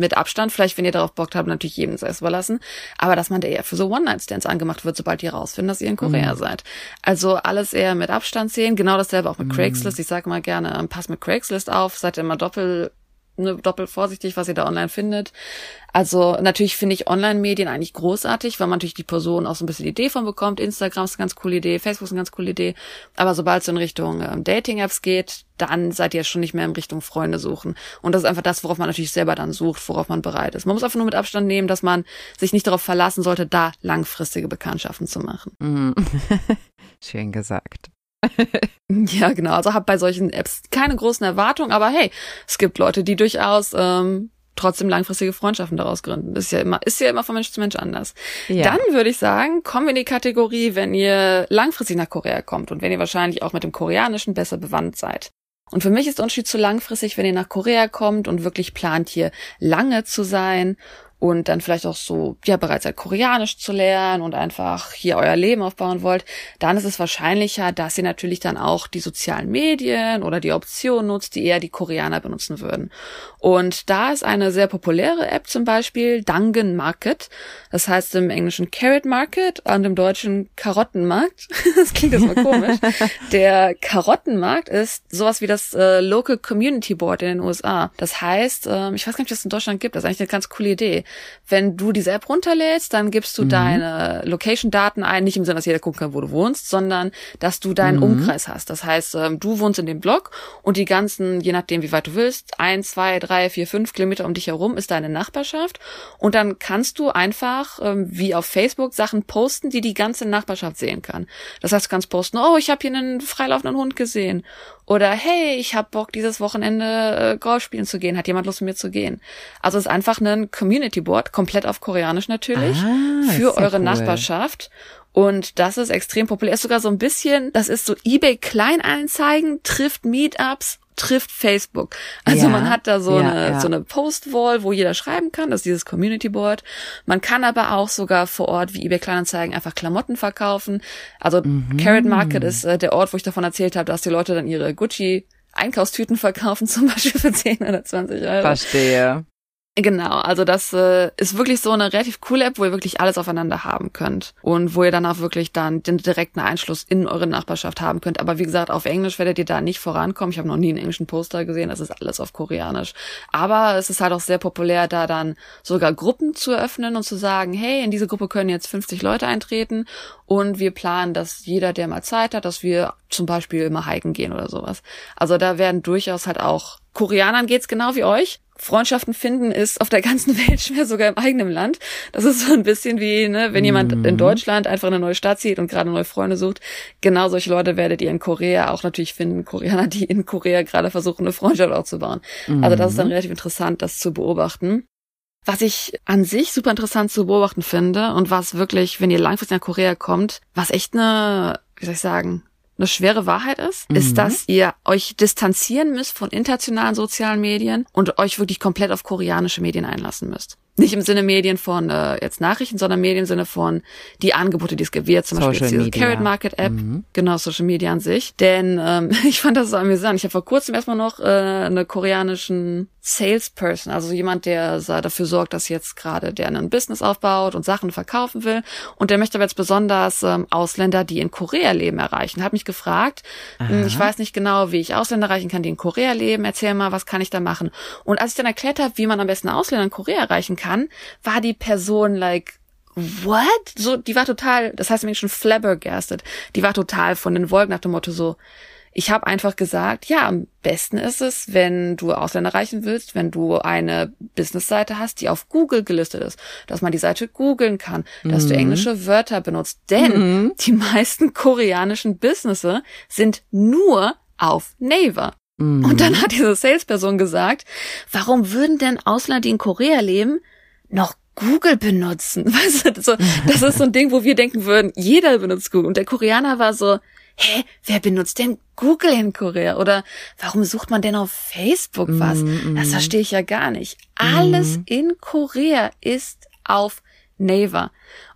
mit Abstand, vielleicht wenn ihr darauf Bock habt, natürlich jedem selbst überlassen, aber dass man da eher für so One-Night-Stands angemacht wird, sobald ihr rausfinden, dass ihr in Korea mhm. seid. Also alles eher mit Abstand sehen, genau dasselbe auch mit mhm. Craigslist. Ich sage mal gerne, ähm, passt mit Craigslist auf, seid immer doppelt ne, doppelt vorsichtig, was ihr da online findet. Also natürlich finde ich Online-Medien eigentlich großartig, weil man natürlich die Person auch so ein bisschen die Idee von bekommt. Instagram ist eine ganz coole Idee, Facebook ist eine ganz coole Idee. Aber sobald es in Richtung ähm, Dating-Apps geht, dann seid ihr schon nicht mehr in Richtung Freunde suchen. Und das ist einfach das, worauf man natürlich selber dann sucht, worauf man bereit ist. Man muss einfach nur mit Abstand nehmen, dass man sich nicht darauf verlassen sollte, da langfristige Bekanntschaften zu machen. Mhm. Schön gesagt. ja, genau. Also habe bei solchen Apps keine großen Erwartungen, aber hey, es gibt Leute, die durchaus ähm, trotzdem langfristige Freundschaften daraus gründen. Ist ja immer, ist ja immer von Mensch zu Mensch anders. Ja. Dann würde ich sagen, kommen wir in die Kategorie, wenn ihr langfristig nach Korea kommt und wenn ihr wahrscheinlich auch mit dem Koreanischen besser bewandt seid. Und für mich ist der Unterschied zu langfristig, wenn ihr nach Korea kommt und wirklich plant, hier lange zu sein und dann vielleicht auch so, ja, bereits seid Koreanisch zu lernen und einfach hier euer Leben aufbauen wollt, dann ist es wahrscheinlicher, dass ihr natürlich dann auch die sozialen Medien oder die Option nutzt, die eher die Koreaner benutzen würden. Und da ist eine sehr populäre App zum Beispiel Dangen Market. Das heißt im Englischen Carrot Market und im Deutschen Karottenmarkt. das klingt jetzt mal komisch. Der Karottenmarkt ist sowas wie das äh, Local Community Board in den USA. Das heißt, äh, ich weiß gar nicht, ob es in Deutschland gibt. Das ist eigentlich eine ganz coole Idee. Wenn du diese App runterlädst, dann gibst du mhm. deine Location-Daten ein, nicht im Sinne, dass jeder gucken kann, wo du wohnst, sondern dass du deinen mhm. Umkreis hast. Das heißt, äh, du wohnst in dem Block und die ganzen, je nachdem, wie weit du willst, ein, zwei, drei, drei, vier, fünf Kilometer um dich herum ist deine Nachbarschaft. Und dann kannst du einfach, ähm, wie auf Facebook, Sachen posten, die die ganze Nachbarschaft sehen kann. Das heißt, du kannst posten, oh, ich habe hier einen freilaufenden Hund gesehen. Oder hey, ich habe Bock, dieses Wochenende äh, Golf spielen zu gehen. Hat jemand Lust, mit mir zu gehen? Also es ist einfach ein Community Board, komplett auf Koreanisch natürlich, ah, für eure cool. Nachbarschaft. Und das ist extrem populär. Ist sogar so ein bisschen, das ist so eBay Kleinanzeigen, trifft Meetups trifft Facebook. Also ja, man hat da so ja, eine ja. so eine Postwall, wo jeder schreiben kann, das ist dieses Community Board. Man kann aber auch sogar vor Ort wie eBay Kleinanzeigen einfach Klamotten verkaufen. Also mhm. Carrot Market ist äh, der Ort, wo ich davon erzählt habe, dass die Leute dann ihre Gucci Einkaufstüten verkaufen, zum Beispiel für 10 oder 20 Euro. Verstehe. Genau, also das äh, ist wirklich so eine relativ coole App, wo ihr wirklich alles aufeinander haben könnt und wo ihr dann auch wirklich dann den direkten Einschluss in eure Nachbarschaft haben könnt. Aber wie gesagt, auf Englisch werdet ihr da nicht vorankommen. Ich habe noch nie einen englischen Poster gesehen, das ist alles auf Koreanisch. Aber es ist halt auch sehr populär, da dann sogar Gruppen zu eröffnen und zu sagen, hey, in diese Gruppe können jetzt 50 Leute eintreten und wir planen, dass jeder, der mal Zeit hat, dass wir zum Beispiel immer hiken gehen oder sowas. Also da werden durchaus halt auch Koreanern geht's genau wie euch. Freundschaften finden ist auf der ganzen Welt schwer, sogar im eigenen Land. Das ist so ein bisschen wie, ne, wenn jemand mhm. in Deutschland einfach in eine neue Stadt zieht und gerade neue Freunde sucht. Genau solche Leute werdet ihr in Korea auch natürlich finden. Koreaner, die in Korea gerade versuchen, eine Freundschaft aufzubauen. Mhm. Also das ist dann mhm. relativ interessant, das zu beobachten. Was ich an sich super interessant zu beobachten finde und was wirklich, wenn ihr langfristig nach Korea kommt, was echt eine, wie soll ich sagen, eine schwere Wahrheit ist, mhm. ist, dass ihr euch distanzieren müsst von internationalen sozialen Medien und euch wirklich komplett auf koreanische Medien einlassen müsst. Nicht im Sinne Medien von äh, jetzt Nachrichten, sondern Medien im Sinne von die Angebote, die es gibt, wie jetzt zum Social Beispiel diese Carrot Market App, mhm. genau, Social Media an sich. Denn ähm, ich fand das so amüsant. Ich habe vor kurzem erstmal noch äh, eine koreanischen Salesperson, also jemand, der dafür sorgt, dass jetzt gerade der ein Business aufbaut und Sachen verkaufen will. Und der möchte aber jetzt besonders ähm, Ausländer, die in Korea leben, erreichen. Hat mich gefragt, hm, Aha. ich weiß nicht genau, wie ich Ausländer erreichen kann, die in Korea leben. Erzähl mal, was kann ich da machen? Und als ich dann erklärt habe, wie man am besten Ausländer in Korea erreichen kann, war die Person like, what? So, die war total, das heißt nämlich schon flabbergasted. Die war total von den Wolken nach dem Motto so, ich habe einfach gesagt, ja, am besten ist es, wenn du Ausländer erreichen willst, wenn du eine Businessseite hast, die auf Google gelistet ist, dass man die Seite googeln kann, dass mhm. du englische Wörter benutzt. Denn mhm. die meisten koreanischen Businesses sind nur auf Naver. Mhm. Und dann hat diese Salesperson gesagt, warum würden denn Ausländer, die in Korea leben, noch Google benutzen? Weißt du, so, das ist so ein Ding, wo wir denken würden, jeder benutzt Google. Und der Koreaner war so, hä, wer benutzt denn Google in Korea? Oder warum sucht man denn auf Facebook was? Mm, mm. Das verstehe ich ja gar nicht. Alles mm. in Korea ist auf Naver.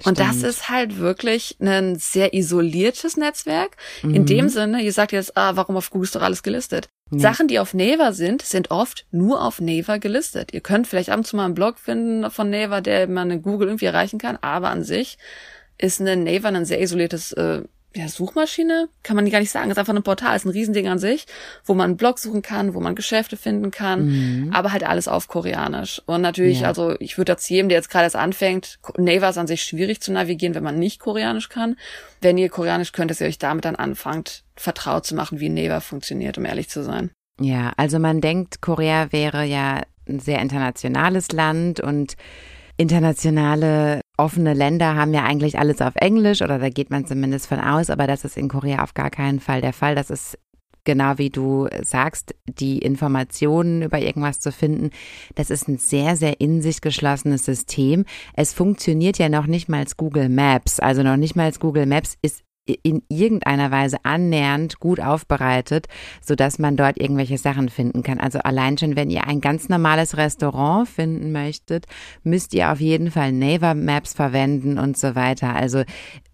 Und das ist halt wirklich ein sehr isoliertes Netzwerk. In mhm. dem Sinne, ihr sagt jetzt, ah, warum auf Google ist doch alles gelistet? Ja. Sachen, die auf Naver sind, sind oft nur auf Naver gelistet. Ihr könnt vielleicht ab und zu mal einen Blog finden von Naver, der man in Google irgendwie erreichen kann, aber an sich ist eine Naver ein sehr isoliertes äh, ja, Suchmaschine, kann man gar nicht sagen. ist einfach ein Portal, ist ein Riesending an sich, wo man einen Blog suchen kann, wo man Geschäfte finden kann, mhm. aber halt alles auf Koreanisch. Und natürlich, ja. also ich würde jetzt jedem, der jetzt gerade erst anfängt, Naver ist an sich schwierig zu navigieren, wenn man nicht Koreanisch kann. Wenn ihr Koreanisch könnt, dass ihr euch damit dann anfangt, vertraut zu machen, wie Naver funktioniert, um ehrlich zu sein. Ja, also man denkt, Korea wäre ja ein sehr internationales Land und internationale offene Länder haben ja eigentlich alles auf Englisch oder da geht man zumindest von aus, aber das ist in Korea auf gar keinen Fall der Fall. Das ist genau wie du sagst, die Informationen über irgendwas zu finden, das ist ein sehr, sehr in sich geschlossenes System. Es funktioniert ja noch nicht mal als Google Maps. Also noch nicht mal als Google Maps ist in irgendeiner Weise annähernd gut aufbereitet, so dass man dort irgendwelche Sachen finden kann. Also allein schon, wenn ihr ein ganz normales Restaurant finden möchtet, müsst ihr auf jeden Fall Naver Maps verwenden und so weiter. Also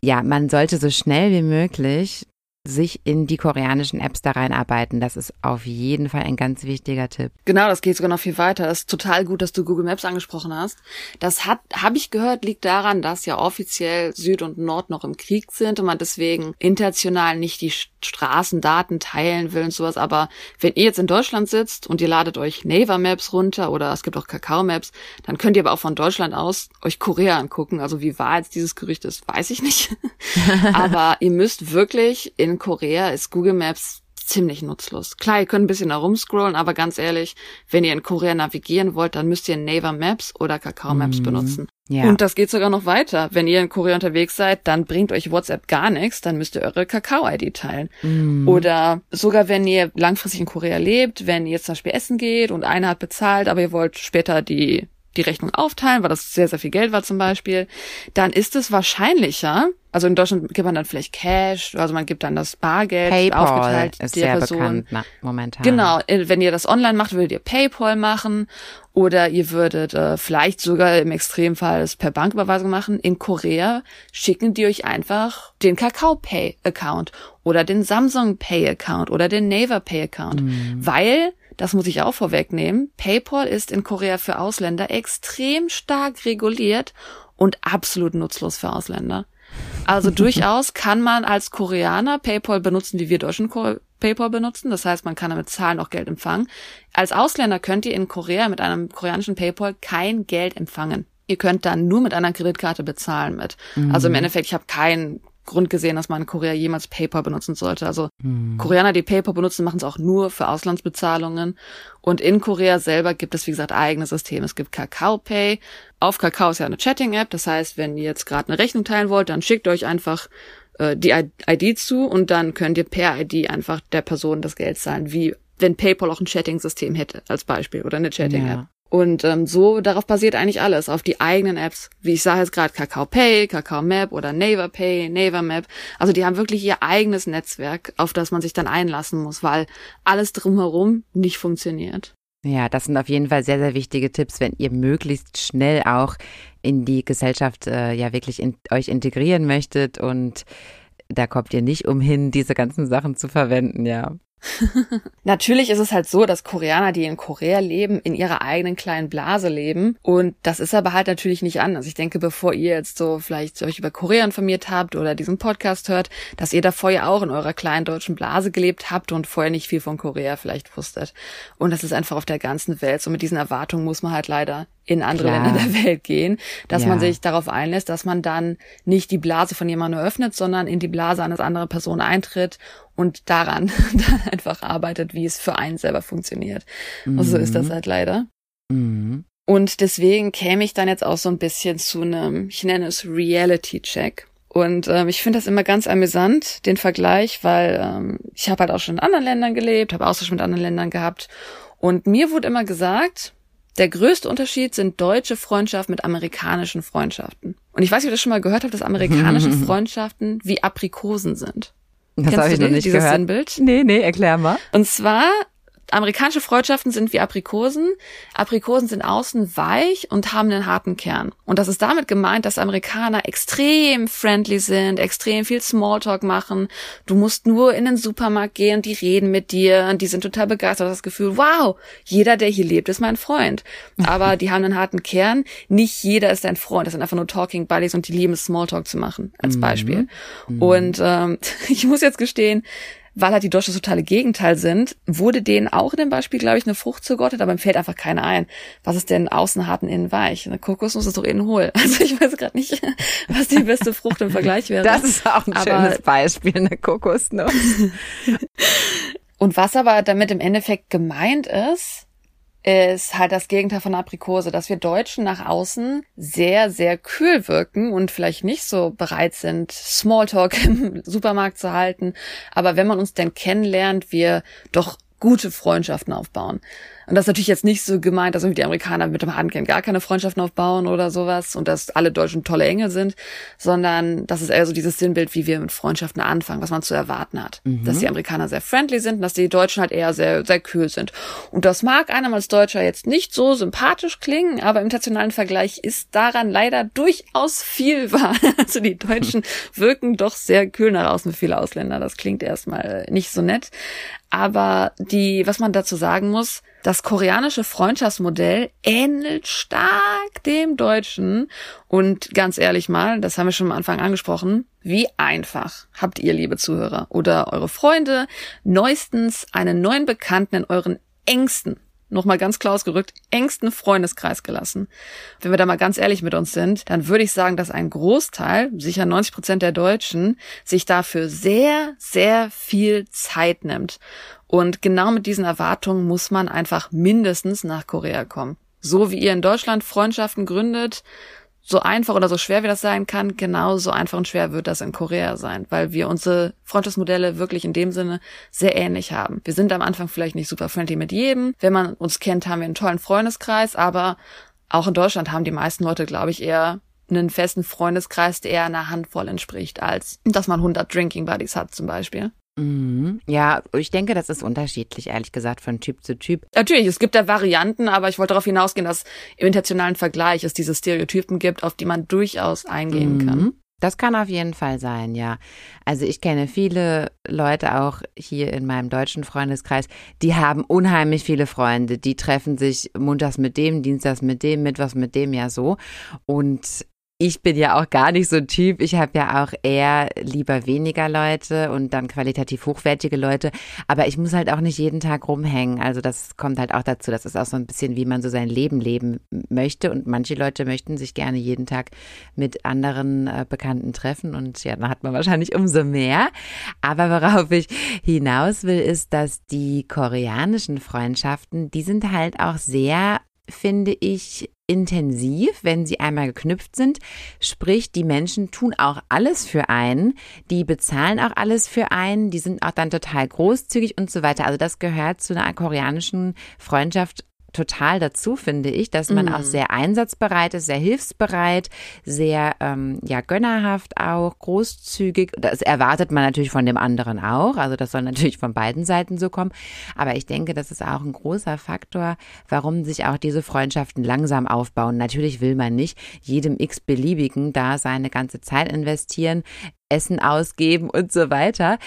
ja, man sollte so schnell wie möglich sich in die koreanischen Apps da reinarbeiten. Das ist auf jeden Fall ein ganz wichtiger Tipp. Genau, das geht sogar noch viel weiter. Das ist total gut, dass du Google Maps angesprochen hast. Das hat, habe ich gehört, liegt daran, dass ja offiziell Süd und Nord noch im Krieg sind und man deswegen international nicht die Straßendaten teilen will und sowas. Aber wenn ihr jetzt in Deutschland sitzt und ihr ladet euch Naver Maps runter oder es gibt auch Kakao Maps, dann könnt ihr aber auch von Deutschland aus euch Korea angucken. Also wie wahr jetzt dieses Gerücht ist, weiß ich nicht. aber ihr müsst wirklich in Korea ist Google Maps ziemlich nutzlos. Klar, ihr könnt ein bisschen herumscrollen, aber ganz ehrlich, wenn ihr in Korea navigieren wollt, dann müsst ihr Naver Maps oder Kakao Maps mhm. benutzen. Ja. Und das geht sogar noch weiter. Wenn ihr in Korea unterwegs seid, dann bringt euch WhatsApp gar nichts, dann müsst ihr eure Kakao-ID teilen. Mhm. Oder sogar wenn ihr langfristig in Korea lebt, wenn ihr zum Beispiel essen geht und einer hat bezahlt, aber ihr wollt später die die Rechnung aufteilen, weil das sehr, sehr viel Geld war zum Beispiel, dann ist es wahrscheinlicher, also in Deutschland gibt man dann vielleicht Cash, also man gibt dann das Bargeld PayPal aufgeteilt ist der sehr Person. bekannt momentan. Genau, äh, wenn ihr das online macht, würdet ihr PayPal machen oder ihr würdet äh, vielleicht sogar im Extremfall es per Banküberweisung machen. In Korea schicken die euch einfach den Kakao Pay Account oder den Samsung Pay Account oder den Naver Pay Account, mhm. weil das muss ich auch vorwegnehmen. PayPal ist in Korea für Ausländer extrem stark reguliert und absolut nutzlos für Ausländer. Also durchaus kann man als Koreaner PayPal benutzen, wie wir Deutschen PayPal benutzen. Das heißt, man kann damit zahlen, auch Geld empfangen. Als Ausländer könnt ihr in Korea mit einem koreanischen PayPal kein Geld empfangen. Ihr könnt dann nur mit einer Kreditkarte bezahlen mit. Mhm. Also im Endeffekt, ich habe kein Grund gesehen, dass man in Korea jemals PayPal benutzen sollte. Also hm. Koreaner, die PayPal benutzen, machen es auch nur für Auslandsbezahlungen. Und in Korea selber gibt es, wie gesagt, eigene Systeme. Es gibt Kakao Pay. Auf Kakao ist ja eine Chatting-App. Das heißt, wenn ihr jetzt gerade eine Rechnung teilen wollt, dann schickt euch einfach äh, die ID zu und dann könnt ihr per ID einfach der Person das Geld zahlen, wie wenn PayPal auch ein Chatting-System hätte, als Beispiel, oder eine Chatting-App. Ja. Und ähm, so darauf basiert eigentlich alles, auf die eigenen Apps. Wie ich sage jetzt gerade Kakao Pay, Kakao Map oder Naver Pay, Naver Map. Also die haben wirklich ihr eigenes Netzwerk, auf das man sich dann einlassen muss, weil alles drumherum nicht funktioniert. Ja, das sind auf jeden Fall sehr, sehr wichtige Tipps, wenn ihr möglichst schnell auch in die Gesellschaft äh, ja wirklich in, euch integrieren möchtet und da kommt ihr nicht umhin, diese ganzen Sachen zu verwenden, ja. Natürlich ist es halt so, dass Koreaner, die in Korea leben, in ihrer eigenen kleinen Blase leben. Und das ist aber halt natürlich nicht anders. Ich denke, bevor ihr jetzt so vielleicht euch über Korea informiert habt oder diesen Podcast hört, dass ihr davor ja auch in eurer kleinen deutschen Blase gelebt habt und vorher nicht viel von Korea vielleicht wusstet. Und das ist einfach auf der ganzen Welt. So mit diesen Erwartungen muss man halt leider in andere Klar. Länder der Welt gehen, dass ja. man sich darauf einlässt, dass man dann nicht die Blase von jemandem öffnet, sondern in die Blase eines anderen Person eintritt und daran dann einfach arbeitet, wie es für einen selber funktioniert. Mhm. Und so ist das mhm. halt leider. Mhm. Und deswegen käme ich dann jetzt auch so ein bisschen zu einem, ich nenne es Reality-Check. Und ähm, ich finde das immer ganz amüsant, den Vergleich, weil ähm, ich habe halt auch schon in anderen Ländern gelebt, habe Austausch mit anderen Ländern gehabt. Und mir wurde immer gesagt, der größte Unterschied sind deutsche Freundschaften mit amerikanischen Freundschaften. Und ich weiß nicht, ob ihr das schon mal gehört habt, dass amerikanische Freundschaften wie Aprikosen sind. Das habe ich noch nicht gehört. Sinnbild? Nee, nee, erklär mal. Und zwar amerikanische Freundschaften sind wie Aprikosen. Aprikosen sind außen weich und haben einen harten Kern. Und das ist damit gemeint, dass Amerikaner extrem friendly sind, extrem viel Smalltalk machen. Du musst nur in den Supermarkt gehen, die reden mit dir, und die sind total begeistert, das Gefühl, wow, jeder, der hier lebt, ist mein Freund. Aber die haben einen harten Kern. Nicht jeder ist dein Freund. Das sind einfach nur Talking Buddies und die lieben es, Smalltalk zu machen, als mhm. Beispiel. Mhm. Und ähm, ich muss jetzt gestehen, weil halt die Deutschen das totale Gegenteil sind, wurde denen auch in dem Beispiel, glaube ich, eine Frucht zugeordnet, aber mir fällt einfach keine ein. Was ist denn außen hart und innen weich? Eine Kokosnuss ist doch innen hohl. Also ich weiß gerade nicht, was die beste Frucht im Vergleich wäre. Das ist auch ein aber schönes Beispiel, eine Kokosnuss. und was aber damit im Endeffekt gemeint ist, ist halt das Gegenteil von Aprikose, dass wir Deutschen nach außen sehr, sehr kühl wirken und vielleicht nicht so bereit sind, Smalltalk im Supermarkt zu halten. Aber wenn man uns denn kennenlernt, wir doch gute Freundschaften aufbauen. Und das ist natürlich jetzt nicht so gemeint, dass irgendwie die Amerikaner mit dem Handgehen gar keine Freundschaften aufbauen oder sowas und dass alle Deutschen tolle Engel sind, sondern das ist eher so dieses Sinnbild, wie wir mit Freundschaften anfangen, was man zu erwarten hat. Mhm. Dass die Amerikaner sehr friendly sind und dass die Deutschen halt eher sehr, sehr kühl sind. Und das mag einem als Deutscher jetzt nicht so sympathisch klingen, aber im internationalen Vergleich ist daran leider durchaus viel wahr. Also die Deutschen wirken doch sehr kühl nach außen für viele Ausländer. Das klingt erstmal nicht so nett. Aber die, was man dazu sagen muss, das koreanische Freundschaftsmodell ähnelt stark dem deutschen. Und ganz ehrlich mal, das haben wir schon am Anfang angesprochen, wie einfach habt ihr, liebe Zuhörer oder eure Freunde, neuestens einen neuen Bekannten in euren engsten nochmal ganz klar ausgerückt, engsten Freundeskreis gelassen. Wenn wir da mal ganz ehrlich mit uns sind, dann würde ich sagen, dass ein Großteil, sicher 90 Prozent der Deutschen, sich dafür sehr, sehr viel Zeit nimmt. Und genau mit diesen Erwartungen muss man einfach mindestens nach Korea kommen. So wie ihr in Deutschland Freundschaften gründet, so einfach oder so schwer wie das sein kann, genauso einfach und schwer wird das in Korea sein, weil wir unsere Freundschaftsmodelle wirklich in dem Sinne sehr ähnlich haben. Wir sind am Anfang vielleicht nicht super friendly mit jedem. Wenn man uns kennt, haben wir einen tollen Freundeskreis, aber auch in Deutschland haben die meisten Leute, glaube ich, eher einen festen Freundeskreis, der eher einer Handvoll entspricht, als dass man 100 Drinking Buddies hat zum Beispiel. Mhm. Ja, ich denke, das ist unterschiedlich, ehrlich gesagt, von Typ zu Typ. Natürlich, es gibt da Varianten, aber ich wollte darauf hinausgehen, dass im internationalen Vergleich es diese Stereotypen gibt, auf die man durchaus eingehen mhm. kann. Das kann auf jeden Fall sein, ja. Also ich kenne viele Leute auch hier in meinem deutschen Freundeskreis, die haben unheimlich viele Freunde. Die treffen sich montags mit dem, dienstags mit dem, mittwochs mit dem, ja so. Und ich bin ja auch gar nicht so ein Typ. Ich habe ja auch eher lieber weniger Leute und dann qualitativ hochwertige Leute. Aber ich muss halt auch nicht jeden Tag rumhängen. Also das kommt halt auch dazu. Das ist auch so ein bisschen, wie man so sein Leben leben möchte. Und manche Leute möchten sich gerne jeden Tag mit anderen äh, Bekannten treffen. Und ja, dann hat man wahrscheinlich umso mehr. Aber worauf ich hinaus will, ist, dass die koreanischen Freundschaften, die sind halt auch sehr finde ich, intensiv, wenn sie einmal geknüpft sind. Sprich, die Menschen tun auch alles für einen, die bezahlen auch alles für einen, die sind auch dann total großzügig und so weiter. Also das gehört zu einer koreanischen Freundschaft total dazu, finde ich, dass man mhm. auch sehr einsatzbereit ist, sehr hilfsbereit, sehr ähm, ja gönnerhaft auch, großzügig. Das erwartet man natürlich von dem anderen auch. Also das soll natürlich von beiden Seiten so kommen. Aber ich denke, das ist auch ein großer Faktor, warum sich auch diese Freundschaften langsam aufbauen. Natürlich will man nicht jedem x-beliebigen da seine ganze Zeit investieren. Essen ausgeben und so weiter.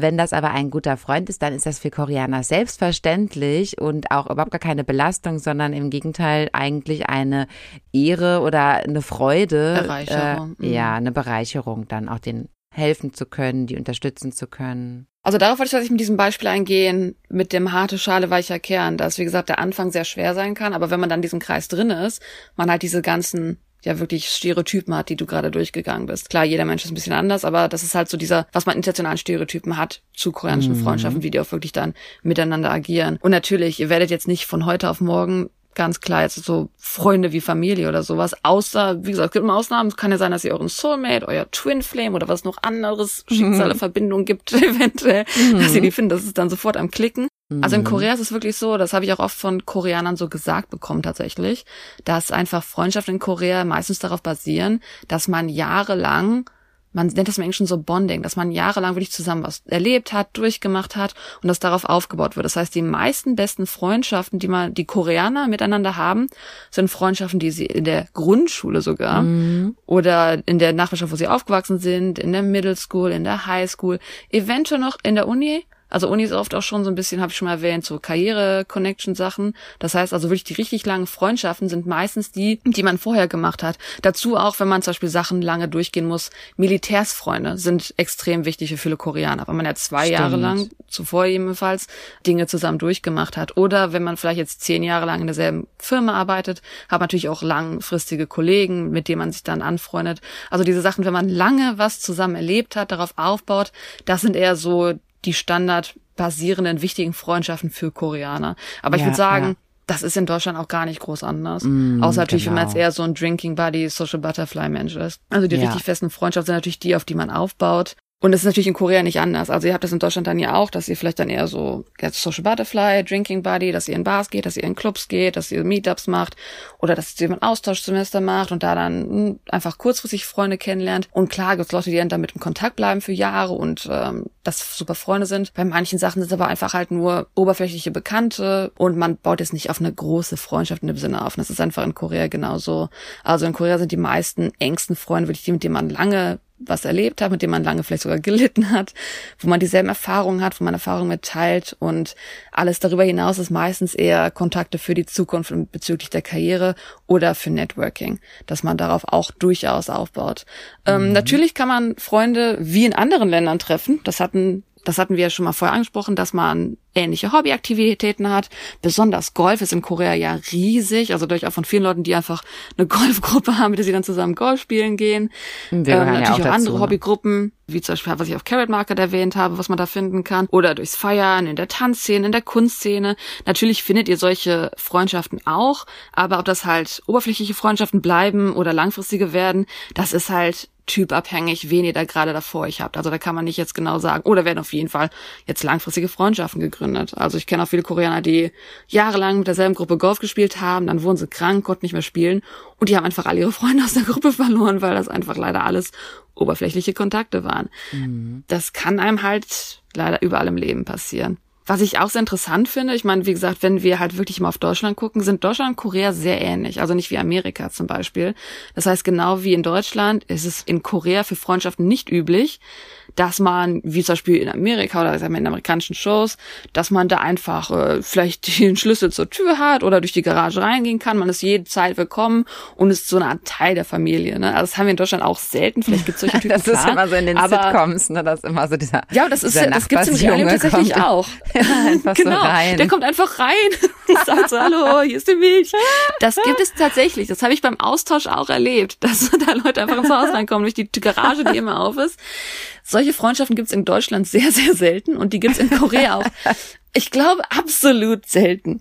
Wenn das aber ein guter Freund ist, dann ist das für Koreaner selbstverständlich und auch überhaupt gar keine Belastung, sondern im Gegenteil eigentlich eine Ehre oder eine Freude. Bereicherung. Äh, ja, eine Bereicherung, dann auch den helfen zu können, die unterstützen zu können. Also darauf wollte ich tatsächlich mit diesem Beispiel eingehen, mit dem harte Schale weicher Kern, dass, wie gesagt, der Anfang sehr schwer sein kann, aber wenn man dann in diesem Kreis drin ist, man halt diese ganzen ja wirklich Stereotypen hat, die du gerade durchgegangen bist. Klar, jeder Mensch ist ein bisschen anders, aber das ist halt so dieser, was man internationalen Stereotypen hat zu koreanischen mhm. Freundschaften, wie die auch wirklich dann miteinander agieren. Und natürlich, ihr werdet jetzt nicht von heute auf morgen ganz klar jetzt so Freunde wie Familie oder sowas. Außer, wie gesagt, es gibt immer Ausnahmen. Es kann ja sein, dass ihr euren Soulmate, euer Twin Flame oder was noch anderes Schicksale, mhm. Verbindung gibt, eventuell, mhm. dass ihr die findet, das ist dann sofort am Klicken. Mhm. Also in mhm. Korea ist es wirklich so, das habe ich auch oft von Koreanern so gesagt bekommen tatsächlich, dass einfach Freundschaften in Korea meistens darauf basieren, dass man jahrelang man nennt das im Englischen so Bonding, dass man jahrelang wirklich zusammen was erlebt hat, durchgemacht hat und das darauf aufgebaut wird. Das heißt, die meisten besten Freundschaften, die man, die Koreaner miteinander haben, sind Freundschaften, die sie in der Grundschule sogar mhm. oder in der Nachbarschaft, wo sie aufgewachsen sind, in der Middle School, in der High School, eventuell noch in der Uni also Uni ist oft auch schon so ein bisschen, habe ich schon mal erwähnt, so Karriere-Connection-Sachen. Das heißt also wirklich die richtig langen Freundschaften sind meistens die, die man vorher gemacht hat. Dazu auch, wenn man zum Beispiel Sachen lange durchgehen muss. Militärsfreunde sind extrem wichtig für viele Koreaner, weil man ja zwei Stimmt. Jahre lang, zuvor jedenfalls, Dinge zusammen durchgemacht hat. Oder wenn man vielleicht jetzt zehn Jahre lang in derselben Firma arbeitet, hat man natürlich auch langfristige Kollegen, mit denen man sich dann anfreundet. Also diese Sachen, wenn man lange was zusammen erlebt hat, darauf aufbaut, das sind eher so die standardbasierenden wichtigen Freundschaften für Koreaner. Aber ja, ich würde sagen, ja. das ist in Deutschland auch gar nicht groß anders. Mm, Außer natürlich, genau. wenn man genau. jetzt eher so ein Drinking Buddy, Social Butterfly Mensch ist. Also die ja. richtig festen Freundschaften sind natürlich die, auf die man aufbaut. Und das ist natürlich in Korea nicht anders. Also ihr habt das in Deutschland dann ja auch, dass ihr vielleicht dann eher so Social Butterfly, Drinking Buddy, dass ihr in Bars geht, dass ihr in Clubs geht, dass ihr Meetups macht oder dass ihr ein Austauschsemester macht und da dann hm, einfach kurzfristig Freunde kennenlernt. Und klar gibt es Leute, die dann damit in Kontakt bleiben für Jahre und ähm, das super Freunde sind. Bei manchen Sachen sind es aber einfach halt nur oberflächliche Bekannte und man baut jetzt nicht auf eine große Freundschaft in dem Sinne auf. Und das ist einfach in Korea genauso. Also in Korea sind die meisten engsten Freunde wirklich die, mit denen man lange was erlebt hat, mit dem man lange vielleicht sogar gelitten hat, wo man dieselben Erfahrungen hat, wo man Erfahrungen mitteilt und alles darüber hinaus ist meistens eher Kontakte für die Zukunft bezüglich der Karriere oder für Networking, dass man darauf auch durchaus aufbaut. Ähm, mhm. Ähm, natürlich kann man Freunde wie in anderen Ländern treffen. Das hatten das hatten wir ja schon mal vorher angesprochen, dass man ähnliche Hobbyaktivitäten hat. Besonders Golf ist in Korea ja riesig. Also durch auch von vielen Leuten, die einfach eine Golfgruppe haben, mit der sie dann zusammen Golf spielen gehen. Wir ähm, natürlich ja auch, auch dazu, andere? Hobbygruppen, wie zum Beispiel, was ich auf Carrot Market erwähnt habe, was man da finden kann. Oder durchs Feiern, in der Tanzszene, in der Kunstszene. Natürlich findet ihr solche Freundschaften auch. Aber ob das halt oberflächliche Freundschaften bleiben oder langfristige werden, das ist halt typabhängig, wen ihr da gerade davor euch habt. Also da kann man nicht jetzt genau sagen, oder werden auf jeden Fall jetzt langfristige Freundschaften gegründet. Also ich kenne auch viele Koreaner, die jahrelang mit derselben Gruppe Golf gespielt haben, dann wurden sie krank, konnten nicht mehr spielen und die haben einfach alle ihre Freunde aus der Gruppe verloren, weil das einfach leider alles oberflächliche Kontakte waren. Mhm. Das kann einem halt leider überall im Leben passieren. Was ich auch sehr interessant finde, ich meine, wie gesagt, wenn wir halt wirklich mal auf Deutschland gucken, sind Deutschland und Korea sehr ähnlich. Also nicht wie Amerika zum Beispiel. Das heißt, genau wie in Deutschland ist es in Korea für Freundschaften nicht üblich, dass man, wie zum Beispiel in Amerika oder sagen wir in amerikanischen Shows, dass man da einfach äh, vielleicht den Schlüssel zur Tür hat oder durch die Garage reingehen kann. Man ist jede Zeit willkommen und ist so eine Art Teil der Familie. Ne? Also das haben wir in Deutschland auch selten. Vielleicht gibt es solche Typen. das ist klar, immer so in den aber, Sitcoms, ne? Das ist immer so dieser. Ja, das ist das gibt's Real tatsächlich auch. einfach genau, so rein. der kommt einfach rein und sagt so, hallo, hier ist die Milch. Das gibt es tatsächlich. Das habe ich beim Austausch auch erlebt, dass da Leute einfach ins Haus reinkommen durch die Garage, die immer auf ist. Solche Freundschaften gibt es in Deutschland sehr, sehr selten und die gibt es in Korea auch. Ich glaube, absolut selten.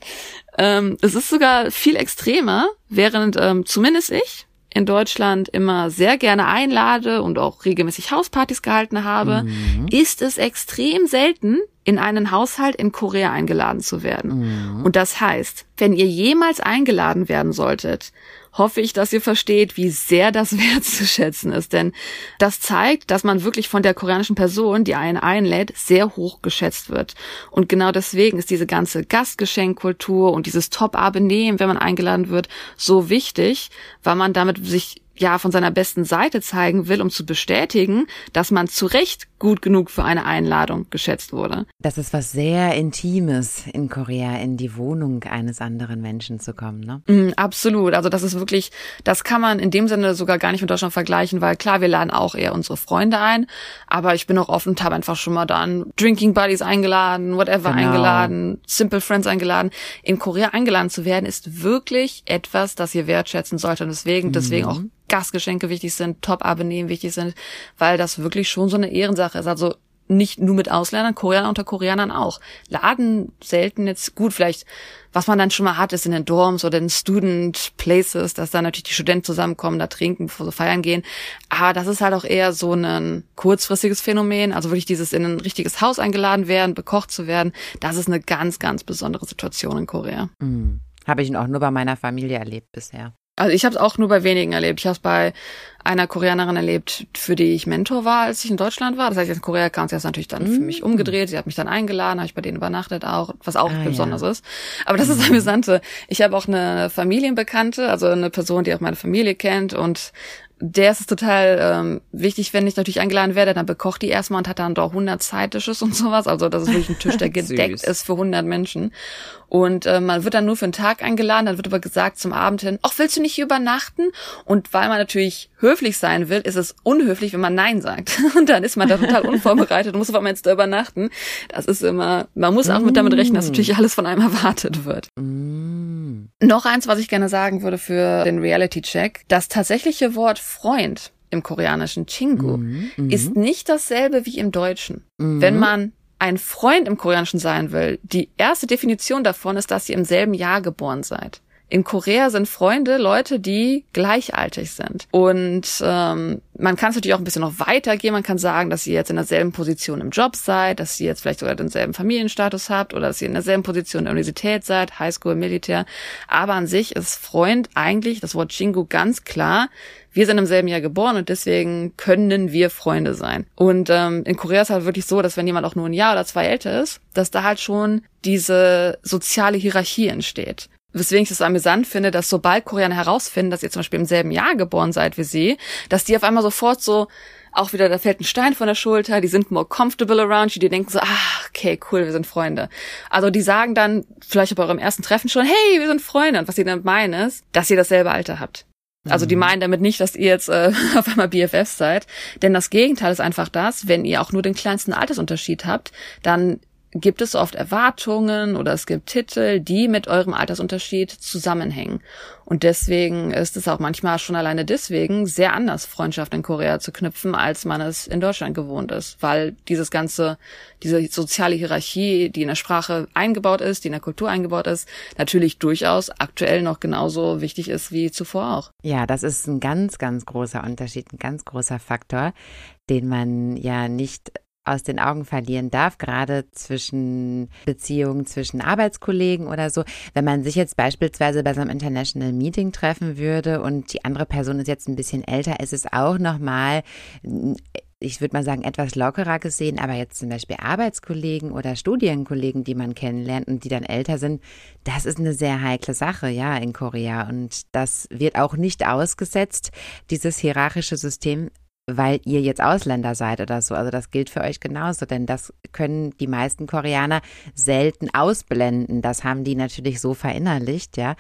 Ähm, es ist sogar viel extremer, während ähm, zumindest ich in Deutschland immer sehr gerne einlade und auch regelmäßig Hauspartys gehalten habe, mhm. ist es extrem selten, in einen Haushalt in Korea eingeladen zu werden. Mhm. Und das heißt, wenn ihr jemals eingeladen werden solltet, hoffe ich, dass ihr versteht, wie sehr das wertzuschätzen ist. Denn das zeigt, dass man wirklich von der koreanischen Person, die einen einlädt, sehr hoch geschätzt wird. Und genau deswegen ist diese ganze Gastgeschenkkultur und dieses Top-A-Benehmen, wenn man eingeladen wird, so wichtig, weil man damit sich ja von seiner besten Seite zeigen will, um zu bestätigen, dass man zu Recht gut genug für eine Einladung geschätzt wurde. Das ist was sehr Intimes in Korea, in die Wohnung eines anderen Menschen zu kommen, ne? Mm, absolut. Also das ist wirklich, das kann man in dem Sinne sogar gar nicht mit Deutschland vergleichen, weil klar, wir laden auch eher unsere Freunde ein, aber ich bin auch offen und habe einfach schon mal dann Drinking Buddies eingeladen, whatever genau. eingeladen, Simple Friends eingeladen. In Korea eingeladen zu werden, ist wirklich etwas, das ihr wertschätzen solltet und deswegen, deswegen mhm. auch Gastgeschenke wichtig sind, Top-Abonnehmen wichtig sind, weil das wirklich schon so eine Ehrensache ist. Also nicht nur mit Ausländern, Koreaner unter Koreanern auch. Laden selten jetzt gut, vielleicht, was man dann schon mal hat, ist in den Dorms oder in Student Places, dass da natürlich die Studenten zusammenkommen, da trinken, bevor sie feiern gehen. Aber das ist halt auch eher so ein kurzfristiges Phänomen. Also wirklich dieses in ein richtiges Haus eingeladen werden, bekocht zu werden, das ist eine ganz, ganz besondere Situation in Korea. Mhm. Habe ich auch nur bei meiner Familie erlebt bisher. Also ich habe es auch nur bei wenigen erlebt. Ich habe es bei einer Koreanerin erlebt, für die ich Mentor war, als ich in Deutschland war. Das heißt, in Korea kam sie jetzt natürlich dann für mich mm. umgedreht. Sie hat mich dann eingeladen, habe ich bei denen übernachtet auch, was auch ah, besonders ja. ist. Aber das ist das Amüsante. Ich habe auch eine Familienbekannte, also eine Person, die auch meine Familie kennt und der ist es total ähm, wichtig, wenn ich natürlich eingeladen werde, dann bekocht die erstmal und hat dann doch 100 Side-Dishes und sowas. Also das ist wirklich ein Tisch, der gedeckt ist für 100 Menschen. Und äh, man wird dann nur für einen Tag eingeladen, dann wird aber gesagt zum Abend hin, ach, willst du nicht hier übernachten? Und weil man natürlich höflich sein will, ist es unhöflich, wenn man Nein sagt. Und dann ist man da total unvorbereitet und muss auf einmal jetzt da übernachten. Das ist immer, man muss auch mit damit rechnen, dass natürlich alles von einem erwartet wird. Mm. Noch eins, was ich gerne sagen würde für den Reality-Check. Das tatsächliche Wort Freund im koreanischen Chingu mm, mm. ist nicht dasselbe wie im Deutschen. Mm. Wenn man ein Freund im Koreanischen sein will, die erste Definition davon ist, dass ihr im selben Jahr geboren seid. In Korea sind Freunde Leute, die gleichaltig sind. Und ähm, man kann es natürlich auch ein bisschen noch weitergehen. Man kann sagen, dass ihr jetzt in derselben Position im Job seid, dass ihr jetzt vielleicht sogar denselben Familienstatus habt oder dass ihr in derselben Position in der Universität seid, Highschool, Militär. Aber an sich ist Freund eigentlich das Wort Chingu ganz klar wir sind im selben Jahr geboren und deswegen können wir Freunde sein. Und ähm, in Korea ist halt wirklich so, dass wenn jemand auch nur ein Jahr oder zwei älter ist, dass da halt schon diese soziale Hierarchie entsteht weswegen ich es amüsant finde, dass sobald Koreaner herausfinden, dass ihr zum Beispiel im selben Jahr geboren seid wie sie, dass die auf einmal sofort so auch wieder, da fällt ein Stein von der Schulter, die sind more comfortable around you, die denken so, ah, okay, cool, wir sind Freunde. Also die sagen dann vielleicht bei eurem ersten Treffen schon, hey, wir sind Freunde. Und was sie dann meinen ist, dass ihr dasselbe Alter habt. Also die mhm. meinen damit nicht, dass ihr jetzt äh, auf einmal BFFs seid. Denn das Gegenteil ist einfach das, wenn ihr auch nur den kleinsten Altersunterschied habt, dann gibt es oft Erwartungen oder es gibt Titel, die mit eurem Altersunterschied zusammenhängen. Und deswegen ist es auch manchmal schon alleine deswegen sehr anders, Freundschaft in Korea zu knüpfen, als man es in Deutschland gewohnt ist. Weil dieses ganze, diese soziale Hierarchie, die in der Sprache eingebaut ist, die in der Kultur eingebaut ist, natürlich durchaus aktuell noch genauso wichtig ist wie zuvor auch. Ja, das ist ein ganz, ganz großer Unterschied, ein ganz großer Faktor, den man ja nicht aus den Augen verlieren darf, gerade zwischen Beziehungen zwischen Arbeitskollegen oder so. Wenn man sich jetzt beispielsweise bei so einem International Meeting treffen würde und die andere Person ist jetzt ein bisschen älter, ist es auch nochmal, ich würde mal sagen, etwas lockerer gesehen, aber jetzt zum Beispiel Arbeitskollegen oder Studienkollegen, die man kennenlernt und die dann älter sind, das ist eine sehr heikle Sache, ja, in Korea. Und das wird auch nicht ausgesetzt, dieses hierarchische System weil ihr jetzt Ausländer seid oder so. Also das gilt für euch genauso, denn das können die meisten Koreaner selten ausblenden. Das haben die natürlich so verinnerlicht, ja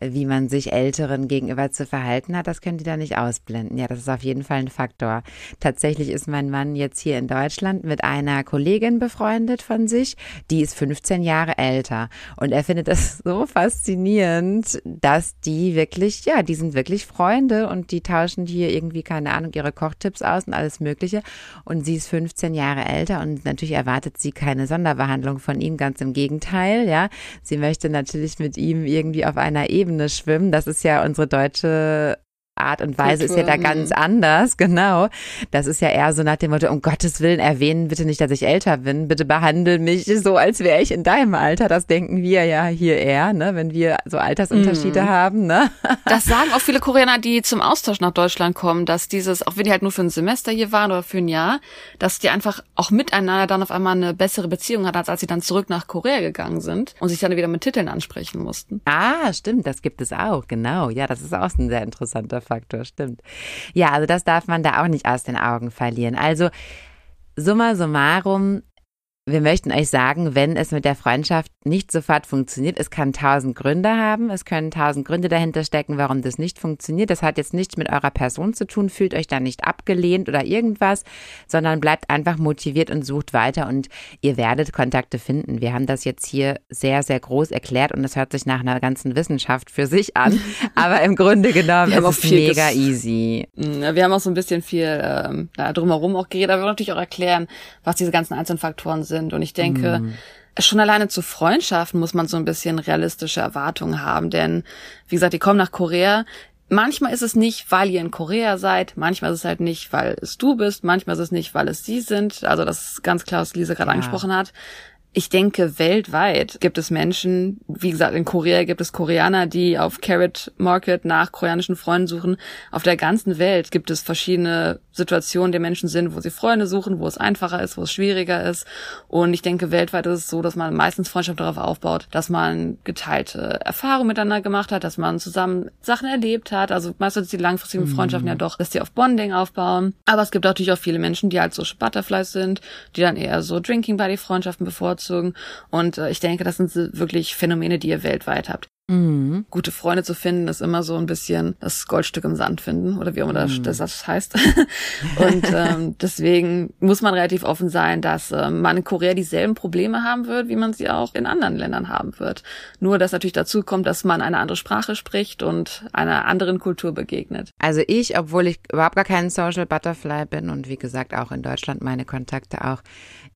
wie man sich Älteren gegenüber zu verhalten hat, das können die da nicht ausblenden. Ja, das ist auf jeden Fall ein Faktor. Tatsächlich ist mein Mann jetzt hier in Deutschland mit einer Kollegin befreundet von sich, die ist 15 Jahre älter. Und er findet das so faszinierend, dass die wirklich, ja, die sind wirklich Freunde und die tauschen hier irgendwie, keine Ahnung, ihre Kochtipps aus und alles Mögliche. Und sie ist 15 Jahre älter und natürlich erwartet sie keine Sonderbehandlung von ihm, ganz im Gegenteil, ja. Sie möchte natürlich mit ihm irgendwie auf einer Ebene Ebene schwimmen. Das ist ja unsere deutsche Art und Weise Kultur. ist ja da ganz anders, genau. Das ist ja eher so nach dem Motto, um Gottes Willen erwähnen bitte nicht, dass ich älter bin, bitte behandle mich so, als wäre ich in deinem Alter. Das denken wir ja hier eher, ne, wenn wir so Altersunterschiede mm. haben, ne. Das sagen auch viele Koreaner, die zum Austausch nach Deutschland kommen, dass dieses, auch wenn die halt nur für ein Semester hier waren oder für ein Jahr, dass die einfach auch miteinander dann auf einmal eine bessere Beziehung hatten, als als sie dann zurück nach Korea gegangen sind und sich dann wieder mit Titeln ansprechen mussten. Ah, stimmt, das gibt es auch, genau. Ja, das ist auch ein sehr interessanter Faktor, stimmt. Ja, also das darf man da auch nicht aus den Augen verlieren. Also summa summarum, wir möchten euch sagen, wenn es mit der Freundschaft nicht sofort funktioniert, es kann tausend Gründe haben, es können tausend Gründe dahinter stecken, warum das nicht funktioniert. Das hat jetzt nichts mit eurer Person zu tun, fühlt euch da nicht abgelehnt oder irgendwas, sondern bleibt einfach motiviert und sucht weiter und ihr werdet Kontakte finden. Wir haben das jetzt hier sehr, sehr groß erklärt und es hört sich nach einer ganzen Wissenschaft für sich an, aber im Grunde genommen ist es mega easy. Mm, wir haben auch so ein bisschen viel ähm, drumherum auch geredet, aber wir wollen natürlich auch erklären, was diese ganzen einzelnen Faktoren sind sind. Und ich denke, mm. schon alleine zu Freundschaften muss man so ein bisschen realistische Erwartungen haben. Denn, wie gesagt, die kommen nach Korea. Manchmal ist es nicht, weil ihr in Korea seid. Manchmal ist es halt nicht, weil es du bist. Manchmal ist es nicht, weil es sie sind. Also das ist ganz klar, was Lisa gerade ja. angesprochen hat ich denke, weltweit gibt es Menschen, wie gesagt, in Korea gibt es Koreaner, die auf Carrot Market nach koreanischen Freunden suchen. Auf der ganzen Welt gibt es verschiedene Situationen, der Menschen sind, wo sie Freunde suchen, wo es einfacher ist, wo es schwieriger ist. Und ich denke, weltweit ist es so, dass man meistens Freundschaft darauf aufbaut, dass man geteilte Erfahrungen miteinander gemacht hat, dass man zusammen Sachen erlebt hat. Also meistens die langfristigen mhm. Freundschaften ja doch, dass die auf Bonding aufbauen. Aber es gibt natürlich auch viele Menschen, die halt so Butterflies sind, die dann eher so Drinking Buddy Freundschaften bevorzugen bevorzugen. Und äh, ich denke, das sind wirklich Phänomene, die ihr weltweit habt. Mhm. Gute Freunde zu finden, ist immer so ein bisschen das Goldstück im Sand finden oder wie immer mhm. das, das heißt. und ähm, deswegen muss man relativ offen sein, dass äh, man in Korea dieselben Probleme haben wird, wie man sie auch in anderen Ländern haben wird. Nur, dass natürlich dazu kommt, dass man eine andere Sprache spricht und einer anderen Kultur begegnet. Also ich, obwohl ich überhaupt gar kein Social Butterfly bin und wie gesagt auch in Deutschland meine Kontakte auch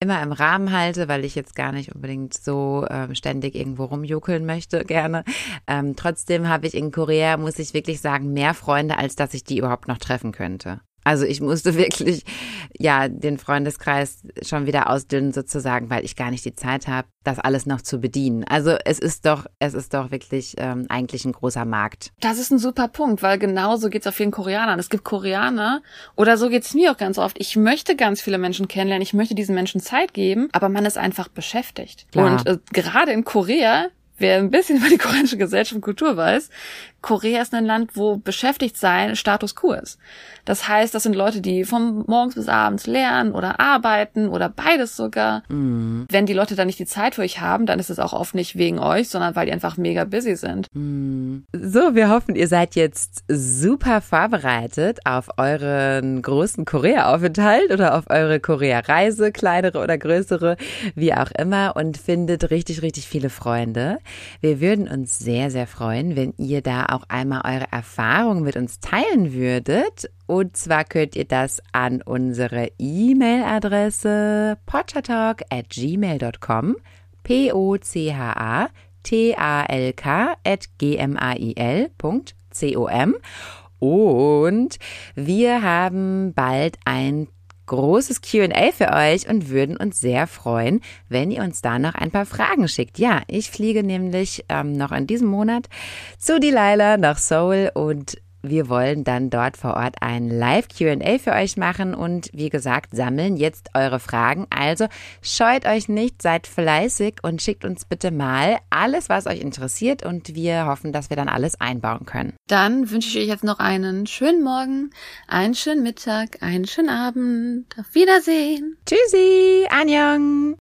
immer im Rahmen halte, weil ich jetzt gar nicht unbedingt so ähm, ständig irgendwo rumjuckeln möchte gerne, Ähm, trotzdem habe ich in Korea, muss ich wirklich sagen, mehr Freunde, als dass ich die überhaupt noch treffen könnte. Also ich musste wirklich, ja, den Freundeskreis schon wieder ausdünnen sozusagen, weil ich gar nicht die Zeit habe, das alles noch zu bedienen. Also es ist doch, es ist doch wirklich ähm, eigentlich ein großer Markt. Das ist ein super Punkt, weil genau so geht's auch vielen Koreanern. Es gibt Koreaner oder so geht's mir auch ganz oft. Ich möchte ganz viele Menschen kennenlernen, ich möchte diesen Menschen Zeit geben, aber man ist einfach beschäftigt. Klar. Und äh, gerade in Korea wer ein bisschen über die koreanische Gesellschaft und Kultur weiß, Korea ist ein Land, wo beschäftigt sein Status quo ist. Das heißt, das sind Leute, die von morgens bis abends lernen oder arbeiten oder beides sogar. Mhm. Wenn die Leute dann nicht die Zeit für euch haben, dann ist es auch oft nicht wegen euch, sondern weil die einfach mega busy sind. Mhm. So, wir hoffen, ihr seid jetzt super vorbereitet auf euren großen Korea-Aufenthalt oder auf eure Korea-Reise, kleinere oder größere, wie auch immer, und findet richtig, richtig viele Freunde. Wir würden uns sehr, sehr freuen, wenn ihr da auch einmal eure Erfahrungen mit uns teilen würdet. Und zwar könnt ihr das an unsere E-Mail-Adresse potchatalk at gmail.com p-o-c-h-a t-a-l-k at g-m-a-i-l.com und wir haben bald ein großes QA für euch und würden uns sehr freuen, wenn ihr uns da noch ein paar Fragen schickt. Ja, ich fliege nämlich ähm, noch in diesem Monat zu Delilah nach Seoul und wir wollen dann dort vor Ort ein Live-QA für euch machen und wie gesagt, sammeln jetzt eure Fragen. Also scheut euch nicht, seid fleißig und schickt uns bitte mal alles, was euch interessiert und wir hoffen, dass wir dann alles einbauen können. Dann wünsche ich euch jetzt noch einen schönen Morgen, einen schönen Mittag, einen schönen Abend. Auf Wiedersehen. Tschüssi, Anjong.